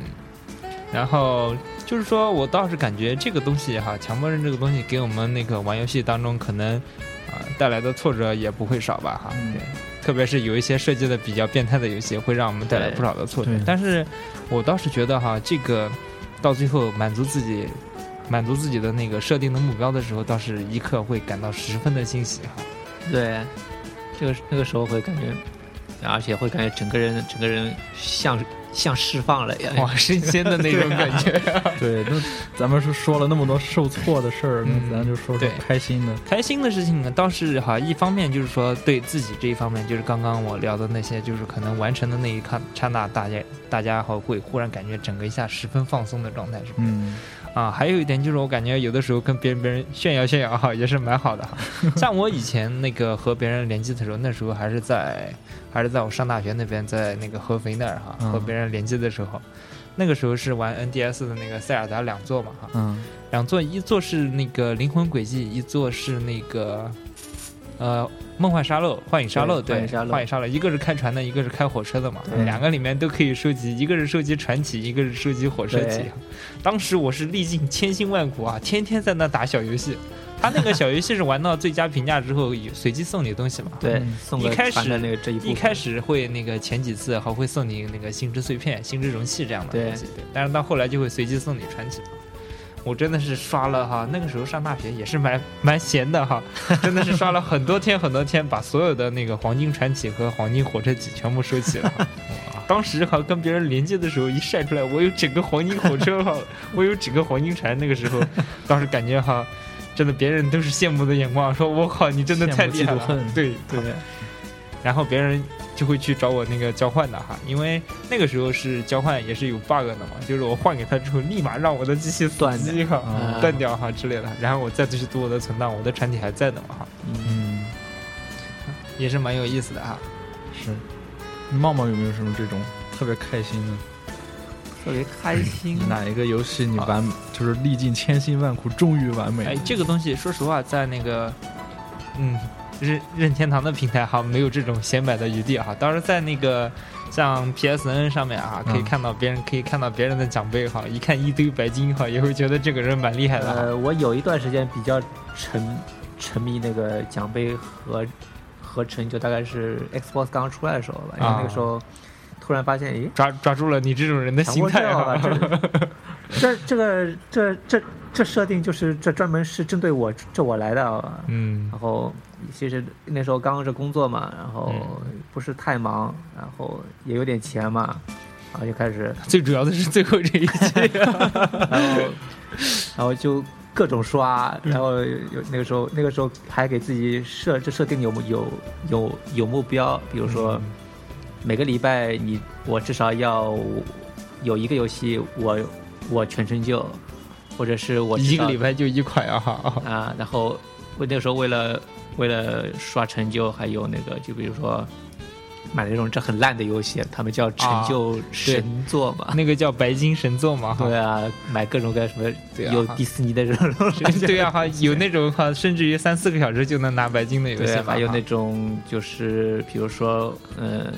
然后就是说我倒是感觉这个东西哈，强迫症这个东西给我们那个玩游戏当中可能啊、带来的挫折也不会少吧哈。嗯对，特别是有一些设计的比较变态的游戏，会让我们带来不少的挫折对。但是我倒是觉得哈，这个到最后满足自己。满足自己的那个设定的目标的时候，倒是一刻会感到十分的欣喜哈。对，这个那个时候会感觉，而且会感觉整个人整个人像像释放了一样。哇，神仙的那种感觉。对，那咱们是说了那么多受挫的事儿，嗯那咱就说说开心的。开心的事情呢，倒是哈，一方面就是说对自己这一方面，就是刚刚我聊的那些，就是可能完成的那一刹刹那，大家大家好会忽然感觉整个一下十分放松的状态，是吧？嗯，啊，还有一点就是我感觉有的时候跟别人别人炫耀炫耀哈，也是蛮好的哈。像我以前那个和别人联机的时候，那时候还是在还是在我上大学那边，在那个合肥那儿哈，嗯。和别人联机的时候，那个时候是玩 NDS 的那个塞尔达两座嘛哈，嗯。两座，一座是那个灵魂轨迹，一座是那个呃梦幻沙漏、幻影沙漏，对，幻影沙漏一个是开船的，一个是开火车的嘛，两个里面都可以收集，一个是收集传奇，一个是收集火车级对。当时我是历尽千辛万苦啊，天天在那打小游戏。他那个小游戏是玩到最佳评价之后，随机送你东西嘛？对嗯，送个一开始那个这一一开始会那个前几次还会送你那个星之碎片、星之容器这样的东西，对。但是到后来就会随机送你传奇。我真的是刷了哈，那个时候上大学也是蛮蛮闲的哈，真的是刷了很多天很多天，把所有的那个黄金传奇和黄金火车级全部收齐了。当时哈跟别人连接的时候一晒出来，我有整个黄金火车哈，我有整个黄金船，那个时候当时感觉哈，真的别人都是羡慕的眼光，说我靠你真的太厉害了对对。然后别人就会去找我那个交换的哈，因为那个时候是交换也是有 bug 的嘛，就是我换给他之后，立马让我的机器死断机哈，啊断掉哈之类的，然后我再去读我的存档，我的船体还在的嘛哈，嗯，也是蛮有意思的哈。是。茂茂有没有什么这种特别开心的？特别开心。哪一个游戏你完就是历尽千辛万苦，终于完美？哎，这个东西说实话，在那个嗯任任天堂的平台哈，没有这种显摆的余地哈。当然在那个像 PSN 上面啊，可以嗯看到别人、可以看到别人的奖杯哈，一看一堆白金哈，也会觉得这个人蛮厉害的。呃，我有一段时间比较沉沉迷那个奖杯和合成，就大概是 Xbox 刚出来的时候吧，因为啊那个时候突然发现，咦，抓抓住了你这种人的心态症啊，哈。这 这这个这这这设定就是这专门是针对我这我来的啊。嗯然后其实那时候刚刚是工作嘛，然后嗯。不是太忙，然后也有点钱嘛，然后就开始，最主要的是最后这一期，然后然后就各种刷，然后有那个时候那个时候还给自己设这设定有有有有目标，比如说每个礼拜你我至少要有一个游戏我我全成就，或者是我一个礼拜就一款啊哈。啊，然后我那个时候为了为了刷成就，还有那个就比如说买那种这很烂的游戏，他们叫成就神作嘛。那个叫白金神作嘛。对啊，买各种各样什么有迪士尼的这种，对啊哈，有那种哈，甚至于三四个小时就能拿白金的游戏对，嘛。还有那种就是比如说呃。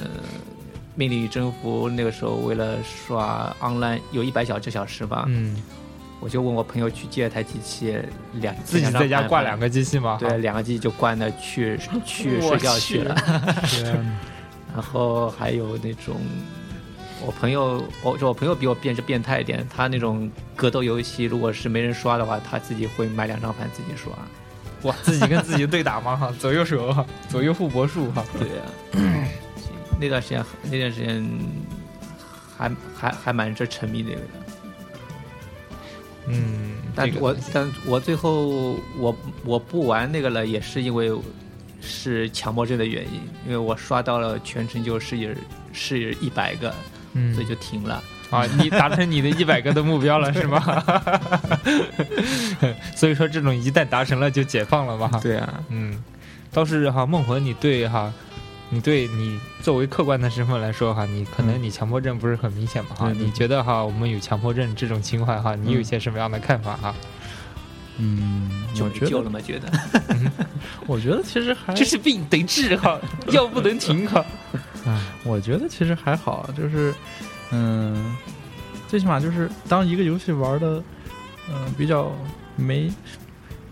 命令与征服那个时候为了刷 online 有一百小这小时吧，嗯，我就问我朋友去借了台机器，两自己在家挂两个，机器吗。对，两个机器就关了去去 睡觉去了。去 然后还有那种，我朋友，我就我朋友比我变是变态一点，他那种格斗游戏，如果是没人刷的话，他自己会买两张盘自己刷。哇，自己跟自己对打嘛哈，左右手哈，左右互搏术哈。对呀、那段时间那段时间还还还蛮这沉迷那个的。嗯，但我这个但我最后我我不玩那个了，也是因为是强迫症的原因，因为我刷到了全成就是是一百个，嗯所以就停了。啊，你达成你的一百个的目标了是吗？所以说这种一旦达成了就解放了嘛。对啊，嗯，倒是哈，梦魂，你对哈，你对你作为客观的身份来说哈，你可能嗯你强迫症不是很明显嘛哈？你觉得哈，我们有强迫症这种情怀哈，你有一些什么样的看法哈？嗯，就我觉得，没救了吗？觉得 我觉得其实还这是病得治哈，药不能停哈。我觉得其实还好，就是，嗯，最起码就是当一个游戏玩的，嗯、比较没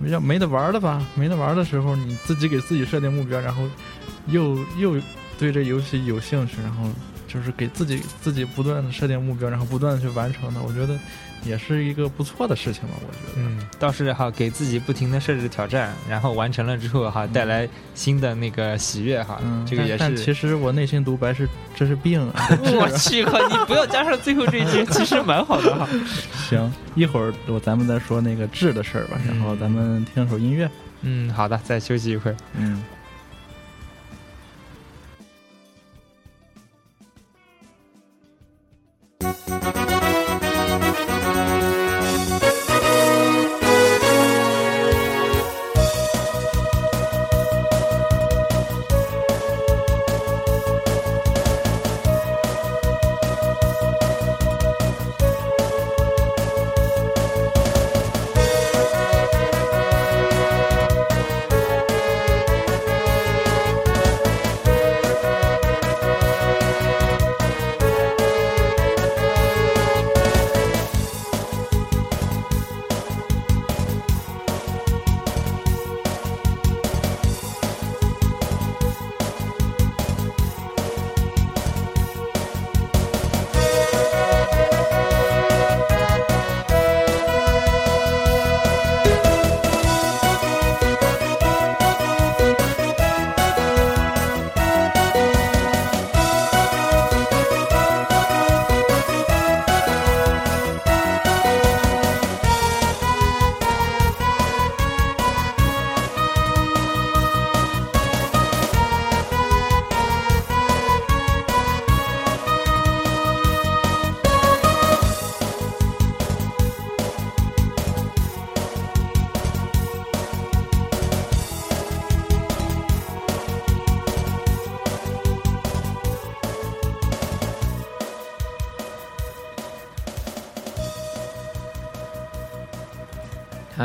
比较没得玩的吧，没得玩的时候，你自己给自己设定目标，然后又又对这游戏有兴趣，然后就是给自己自己不断的设定目标，然后不断的去完成它，我觉得也是一个不错的事情吧。我觉得，嗯，倒是哈，给自己不停的设置挑战，然后完成了之后哈，带来新的那个喜悦哈，嗯，这个也但但其。实我内心独白是这是病啊。我去，靠！你不要加上最后这一句，其实蛮好的哈。行，一会儿我咱们再说那个治的事儿吧，然后咱们听首音乐。嗯，好的，再休息一会儿。嗯。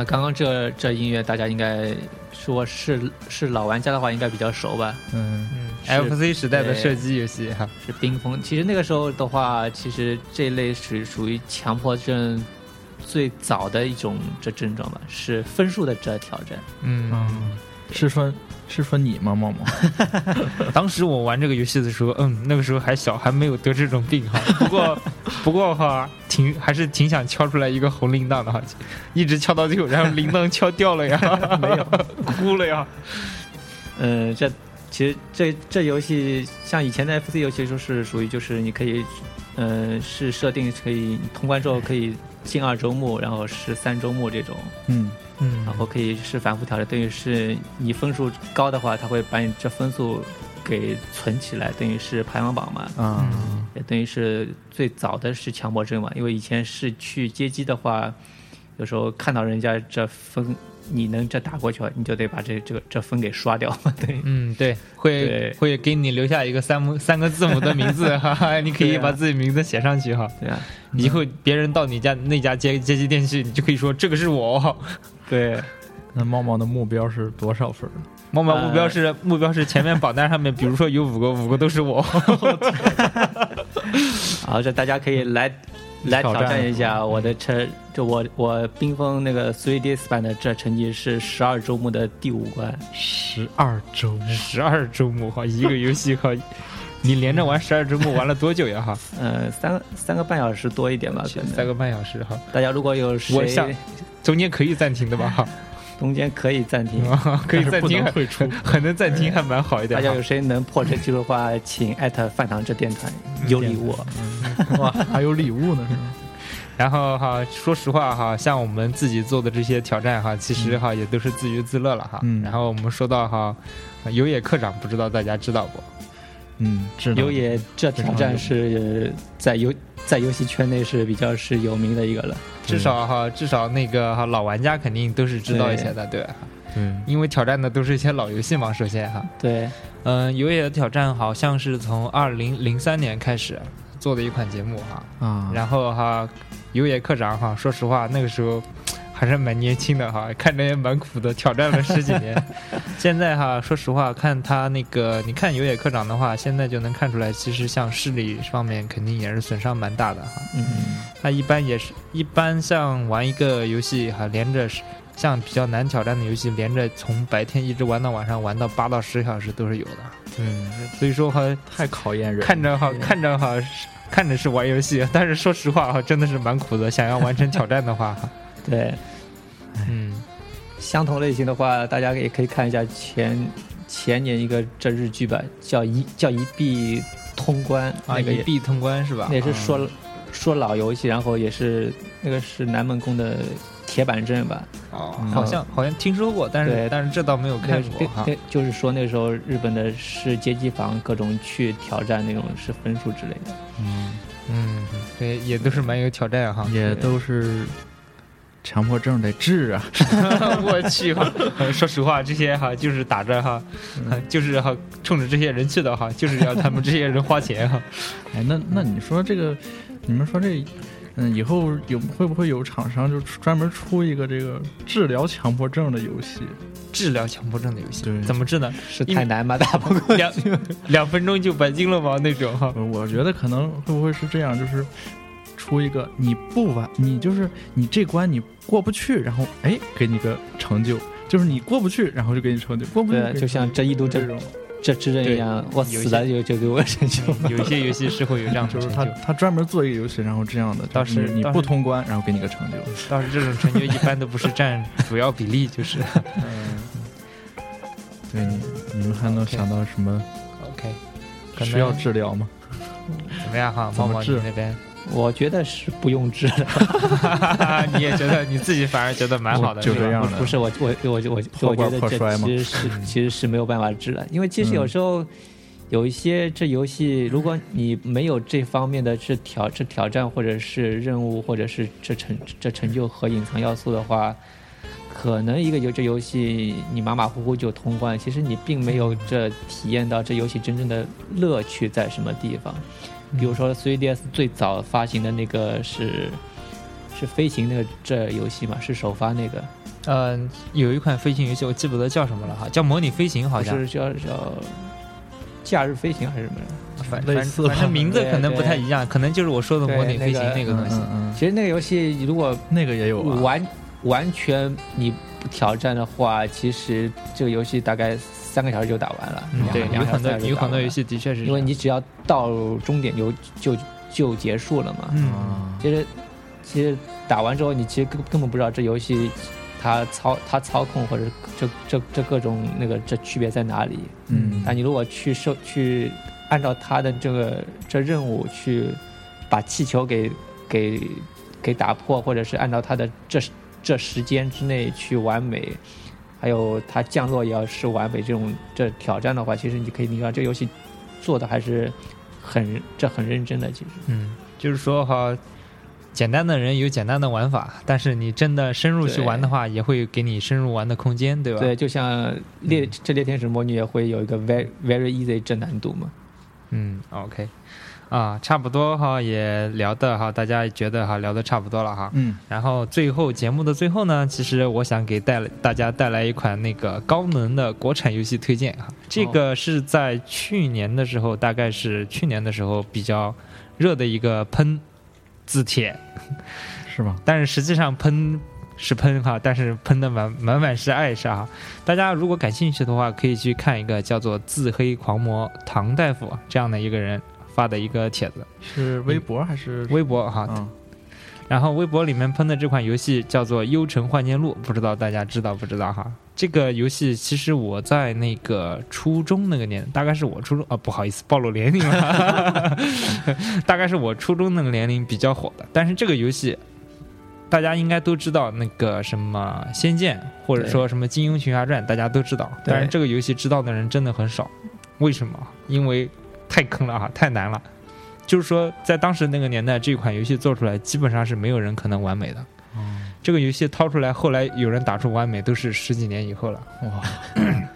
啊，刚刚这这音乐大家应该说是是老玩家的话，应该比较熟吧？嗯嗯，FC 时代的射击游戏哈。是冰封。其实那个时候的话，其实这一类是属于强迫症最早的一种这症状吧，是分数的这挑战。嗯，嗯，是说是说你吗，茂茂？当时我玩这个游戏的时候，嗯，那个时候还小，还没有得这种病哈。不过，不过哈，挺还是挺想敲出来一个红铃铛的哈，一直敲到最后，然后铃铛敲掉了呀，没有，哭了呀。嗯，这其实这这游戏像以前的 FC 游戏，就是属于就是你可以，呃，是设定可以通关之后可以进二周目，然后是三周目这种，嗯嗯然后可以是反复挑战，等于是你分数高的话，它会把你这分数给存起来，等于是排行榜嘛，嗯，也等于是最早的是强迫症嘛，因为以前是去接机的话，有时候看到人家这分。你能这打过去，你就得把这这个这分给刷掉嘛，对。嗯，对，会对会给你留下一个三母三个字母的名字，哈哈，你可以把自己名字写上去哈。对啊，以后别人到你家那家接接机店去，你就可以说这个是我。对，那茂茂的目标是多少分儿？猫猫目标是、目标是前面榜单上面，比如说有五个，五个都是我。好，这大家可以来来挑挑战战一下我的成，就我我冰封那个 Three d s 版的这成绩是十二周目的第五关，十二周目，十二周目哈，一个游戏哈，你连着玩十二周目玩了多久呀哈？呃，三个三个半小时多一点吧，可能。三个半小时哈，大家如果有我谁想中间可以暂停的吧哈？中间可以暂停，可以暂停，退出还能暂停，还蛮好一点大家有。谁能破这记录的话，请艾特饭堂这电台有礼物。哇，还有礼物呢，是吗？然后哈，说实话哈，像我们自己做的这些挑战哈，其实哈也都是自娱自乐了哈。嗯然后我们说到哈，有野课长，不知道大家知道不？嗯，知道。有野这挑战是在游在游戏圈内是比较是有名的一个了。至少哈，至少那个哈老玩家肯定都是知道一些的，对吧？对，因为挑战的都是一些老游戏嘛，首先哈，对，嗯，有野的挑战好像是从二零零三年开始做的一款节目哈，啊，然后哈，有野课长哈，说实话那个时候还是蛮年轻的哈，看着也蛮苦的，挑战了十几年。现在哈，说实话，看他那个，你看有野课长的话，现在就能看出来，其实像视力方面肯定也是损伤蛮大的哈。嗯，他一般也是一般像玩一个游戏哈，连着像比较难挑战的游戏，连着从白天一直玩到晚上，玩到八到十小时都是有的。嗯，所以说哈，太考验人。看着哈，看着哈，看着是玩游戏，但是说实话哈，真的是蛮苦的。想要完成挑战的话，哈，对，嗯。相同类型的话，大家也可以看一下前前年一个这日剧吧，叫一叫一币通关，啊，那个一币通关是吧？那也是说、啊说老游戏，然后也是那个是南门宫的铁板阵吧，哦，嗯。好像好像听说过，但是但是这倒没有看过。哈。对对，就是说那时候日本的是街机房各种去挑战那种是分数之类的。嗯，嗯，对，也都是蛮有挑战哈。也都是强迫症得治啊。我去哈，呃 说实话，这些哈就是打着哈，嗯 就是哈冲着这些人去的哈，就是要他们这些人花钱哈。哎，那那你说这个，你们说这，嗯，以后有会不会有厂商就专门出一个这个治疗强迫症的游戏？治疗强迫症的游戏对怎么治呢？是太难吗？打不过两两分钟就白金了吗？那种哈。呃我觉得可能会不会是这样，就是出一个你不完，你就是你这关你过不去，然后哎给你个成就，就是你过不去，然后就给你成就，过不去就像这一度这这种，这之刃一样，我有一死了就就给我成就。有一些游戏是会有这样的就是他成就，他专门做一个游戏，然后这样的，倒就是你不通关，然后给你个成就。倒是这种成就一般都不是占 主要比例，就是嗯，对你你们还能想到什么 OK。可需要治疗吗？怎么样哈？猫猫你那边，我觉得是不用治的，你也觉得你自己反而觉得蛮好的，就这样的不是我我我我我觉得这其实是 其实是没有办法治的，因为其实有嗯。时候有一些这游戏，如果你没有这方面的这挑这挑战或者是任务或者是这成这成就和隐藏要素的话。可能一个游这游戏你马马虎虎就通关，其实你并没有这体验到这游戏真正的乐趣在什么地方。比如说 3DS 最早发行的那个是是飞行那个这游戏嘛，是首发那个，嗯，有一款飞行游戏，我记不得叫什么了哈，叫模拟飞行，好像是叫叫假日飞行还是什么？反正名字可能不太一样，可能就是我说的模拟飞行那个东西。嗯其实那个游戏如果那个也有啊。完完全你不挑战的话，其实这个游戏大概三个小时就打完了。嗯，对，有很多有很多游戏的确是，因为你只要到终点就就就结束了嘛。嗯啊，其实其实打完之后，你其实根根本不知道这游戏它操它操控或者这这这各种那个这区别在哪里。嗯，但你如果去受去按照它的这个这任务去把气球给给给打破，或者是按照它的这这时间之内去完美，还有它降落也要是完美这种这挑战的话，其实你可以你看这游戏做的还是很这很认真的，其实。嗯，就是说哈，简单的人有简单的玩法，但是你真的深入去玩的话，也会给你深入玩的空间，对吧？对，就像猎这猎天使魔女也会有一个 very very easy 这难度嘛。嗯，OK，啊，差不多哈，也聊的哈，大家觉得哈聊的差不多了哈。嗯然后最后节目的最后呢，其实我想给带来大家带来一款那个高能的国产游戏推荐哈。这个是在去年的时候，大概是去年的时候比较热的一个喷字帖，是吗？但是实际上喷是喷哈，但是喷的满满满是爱是哈。大家如果感兴趣的话，可以去看一个叫做“自黑狂魔唐大夫”这样的一个人发的一个帖子，是微博还是微博哈。啊？然后微博里面喷的这款游戏叫做《幽城幻剑录》，不知道大家知道不知道哈？这个游戏其实我在那个初中那个年，大概是我初中啊，不好意思暴露年龄了，大概是我初中那个年龄比较火的。但是这个游戏大家应该都知道，那个什么《仙剑》或者说什么《金庸群侠传》，大家都知道。对但是这个游戏知道的人真的很少，为什么？因为太坑了啊，太难了。就是说，在当时那个年代，这款游戏做出来，基本上是没有人可能完美的。嗯这个游戏掏出来，后来有人打出完美，都是十几年以后了。哇，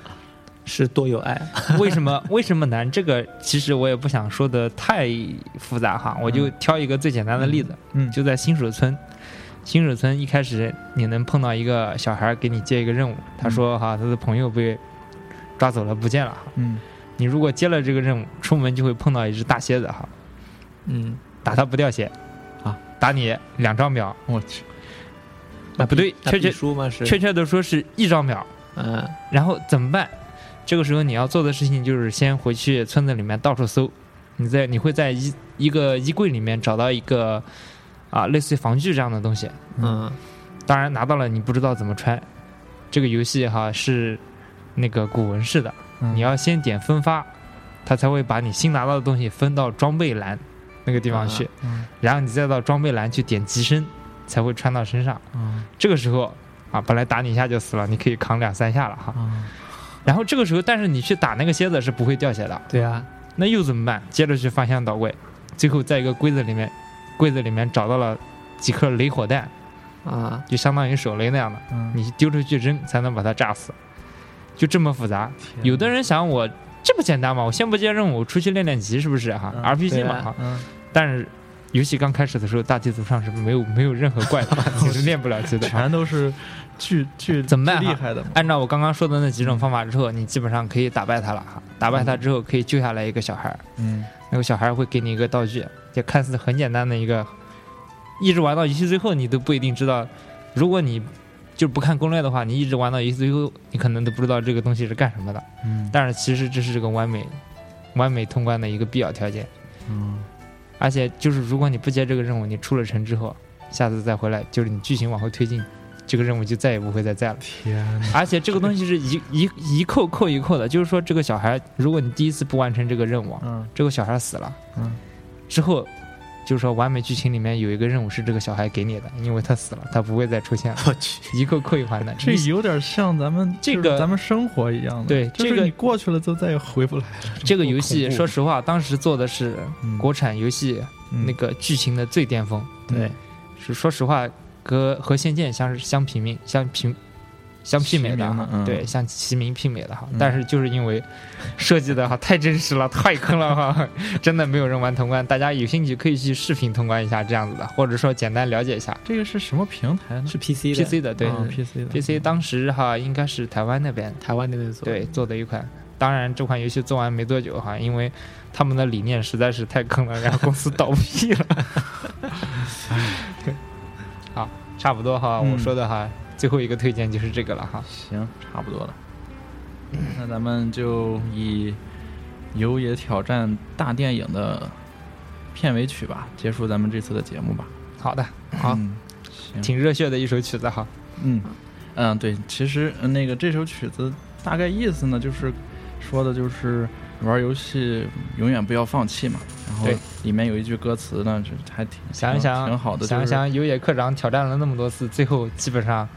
是多有爱，为什么？为什么难？这个其实我也不想说的太复杂哈，我就挑一个最简单的例子，嗯就在新手村。新手村一开始你能碰到一个小孩给你接一个任务，他说哈他的朋友被抓走了不见了哈，嗯你如果接了这个任务，出门就会碰到一只大蝎子哈，嗯，打它不掉血。啊，打你两张表，我去，啊，不对，确切的说是一张表。嗯。然后怎么办？这个时候你要做的事情就是先回去村子里面到处搜，你在你会在一一个衣柜里面找到一个啊类似于防具这样的东西，嗯。当然拿到了你不知道怎么穿。这个游戏哈是那个古文式的，嗯。你要先点分发，它才会把你新拿到的东西分到装备栏那个地方去，嗯然后你再到装备栏去点机身，才会穿到身上。嗯。这个时候啊，本来打你一下就死了，你可以扛两三下了哈。嗯。然后这个时候，但是你去打那个蝎子是不会掉血的，对啊，那又怎么办？接着去翻箱倒柜，最后在一个柜子里面，柜子里面找到了几颗雷火弹，啊。就相当于手雷那样的，嗯，你丢出去扔才能把它炸死，就这么复杂。有的人想我这么简单吗？我先不接任务，我出去练练级是不是哈、嗯 r p g 对啊嘛哈。嗯但是游戏刚开始的时候，大地图上是没有没有任何怪的，你是 练不了级的。全都是巨巨怎么办厉害的，按照我刚刚说的那几种方法之后，你基本上可以打败他了哈。打败他之后，可以救下来一个小孩儿，嗯那个小孩儿会给你一个道具，就看似很简单的一个，一直玩到游戏最后，你都不一定知道。如果你就不看攻略的话，你一直玩到游戏最后，你可能都不知道这个东西是干什么的。嗯但是其实这是这个完美、完美通关的一个必要条件。嗯而且就是如果你不接这个任务，你出了城之后，下次再回来，就是你剧情往后推进，这个任务就再也不会再在了。天哪，而且这个东西是一 一一扣扣一扣的，就是说这个小孩，如果你第一次不完成这个任务，嗯这个小孩死了，嗯之后，就是说完美剧情里面有一个任务是这个小孩给你的，因为他死了，他不会再出现了，我去，一个扣一环的。这有点像咱们这个咱们生活一样的，对这个就是你过去了就再也回不来了。这个游戏说实话，当时做的是嗯国产游戏嗯那个剧情的最巅峰，对是说实话，和和《仙剑》相相平命、相媲相媲美的哈对，像齐名媲美的哈。嗯但是就是因为设计的哈太真实了，太坑了哈，真的没有人玩通关。大家有兴趣可以去视频通关一下这样子的，或者说简单了解一下这个是什么平台呢？是 PC 的 PC 的，对、啊 PC 的 PC 当时哈应该是台湾那边台湾那边做，对做的一款。当然，这款游戏做完没多久哈，因为他们的理念实在是太坑了，然后公司倒闭了。好，差不多哈，嗯我说的哈，最后一个推荐就是这个了哈。行，差不多了。那咱们就以《游野挑战大电影》的片尾曲吧，结束咱们这次的节目吧。好的，好，嗯行，挺热血的一首曲子哈。嗯嗯，对，其实呃那个这首曲子大概意思呢，就是说的就是玩游戏永远不要放弃嘛。然后里面有一句歌词呢，就还挺挺想一想，挺好的，想一就是想有野课长挑战了那么多次，最后基本上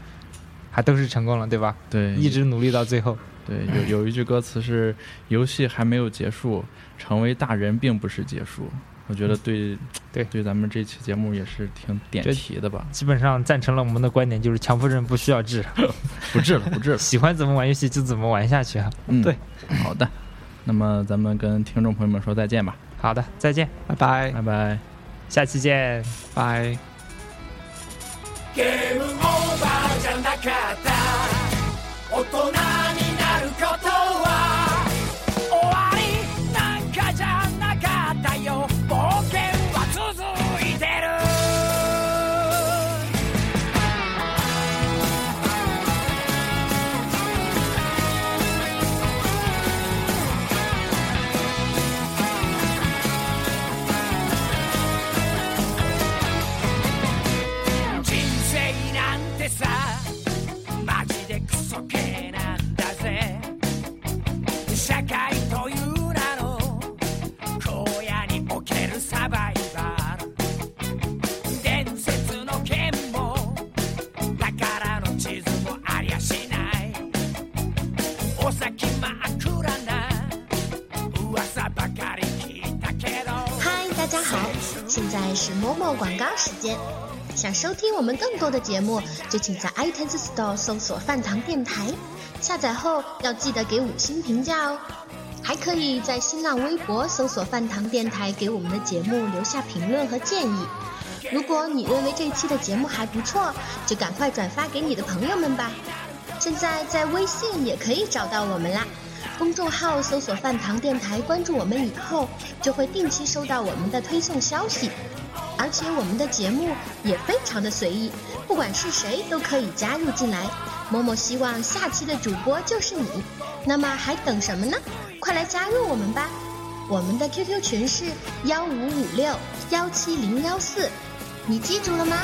还都是成功了，对吧？对，一直努力到最后。对，有有一句歌词是“游戏还没有结束，成为大人并不是结束”。我觉得对，对对，咱们这期节目也是挺点这题的吧？基本上赞成了我们的观点，就是强迫症不需要治，不治了，不治了。喜欢怎么玩游戏就怎么玩下去啊。嗯，对，好的。那么咱们跟听众朋友们说再见吧，好的，再见，拜拜拜拜。下期见。拜。ゲームオーバーじゃなかった。大人に的节目，就请在 iTunes Store 搜索“饭堂电台”，下载后要记得给五星评价哦。还可以在新浪微博搜索“饭堂电台”，给我们的节目留下评论和建议。如果你认为这期的节目还不错，就赶快转发给你的朋友们吧。现在在微信也可以找到我们啦。公众号搜索“饭堂电台”，关注我们以后，就会定期收到我们的推送消息。而且我们的节目也非常的随意，不管是谁都可以加入进来。某某希望下期的主播就是你，那么还等什么呢？快来加入我们吧！我们的 QQ 群是幺五五六幺七零幺四，你记住了吗？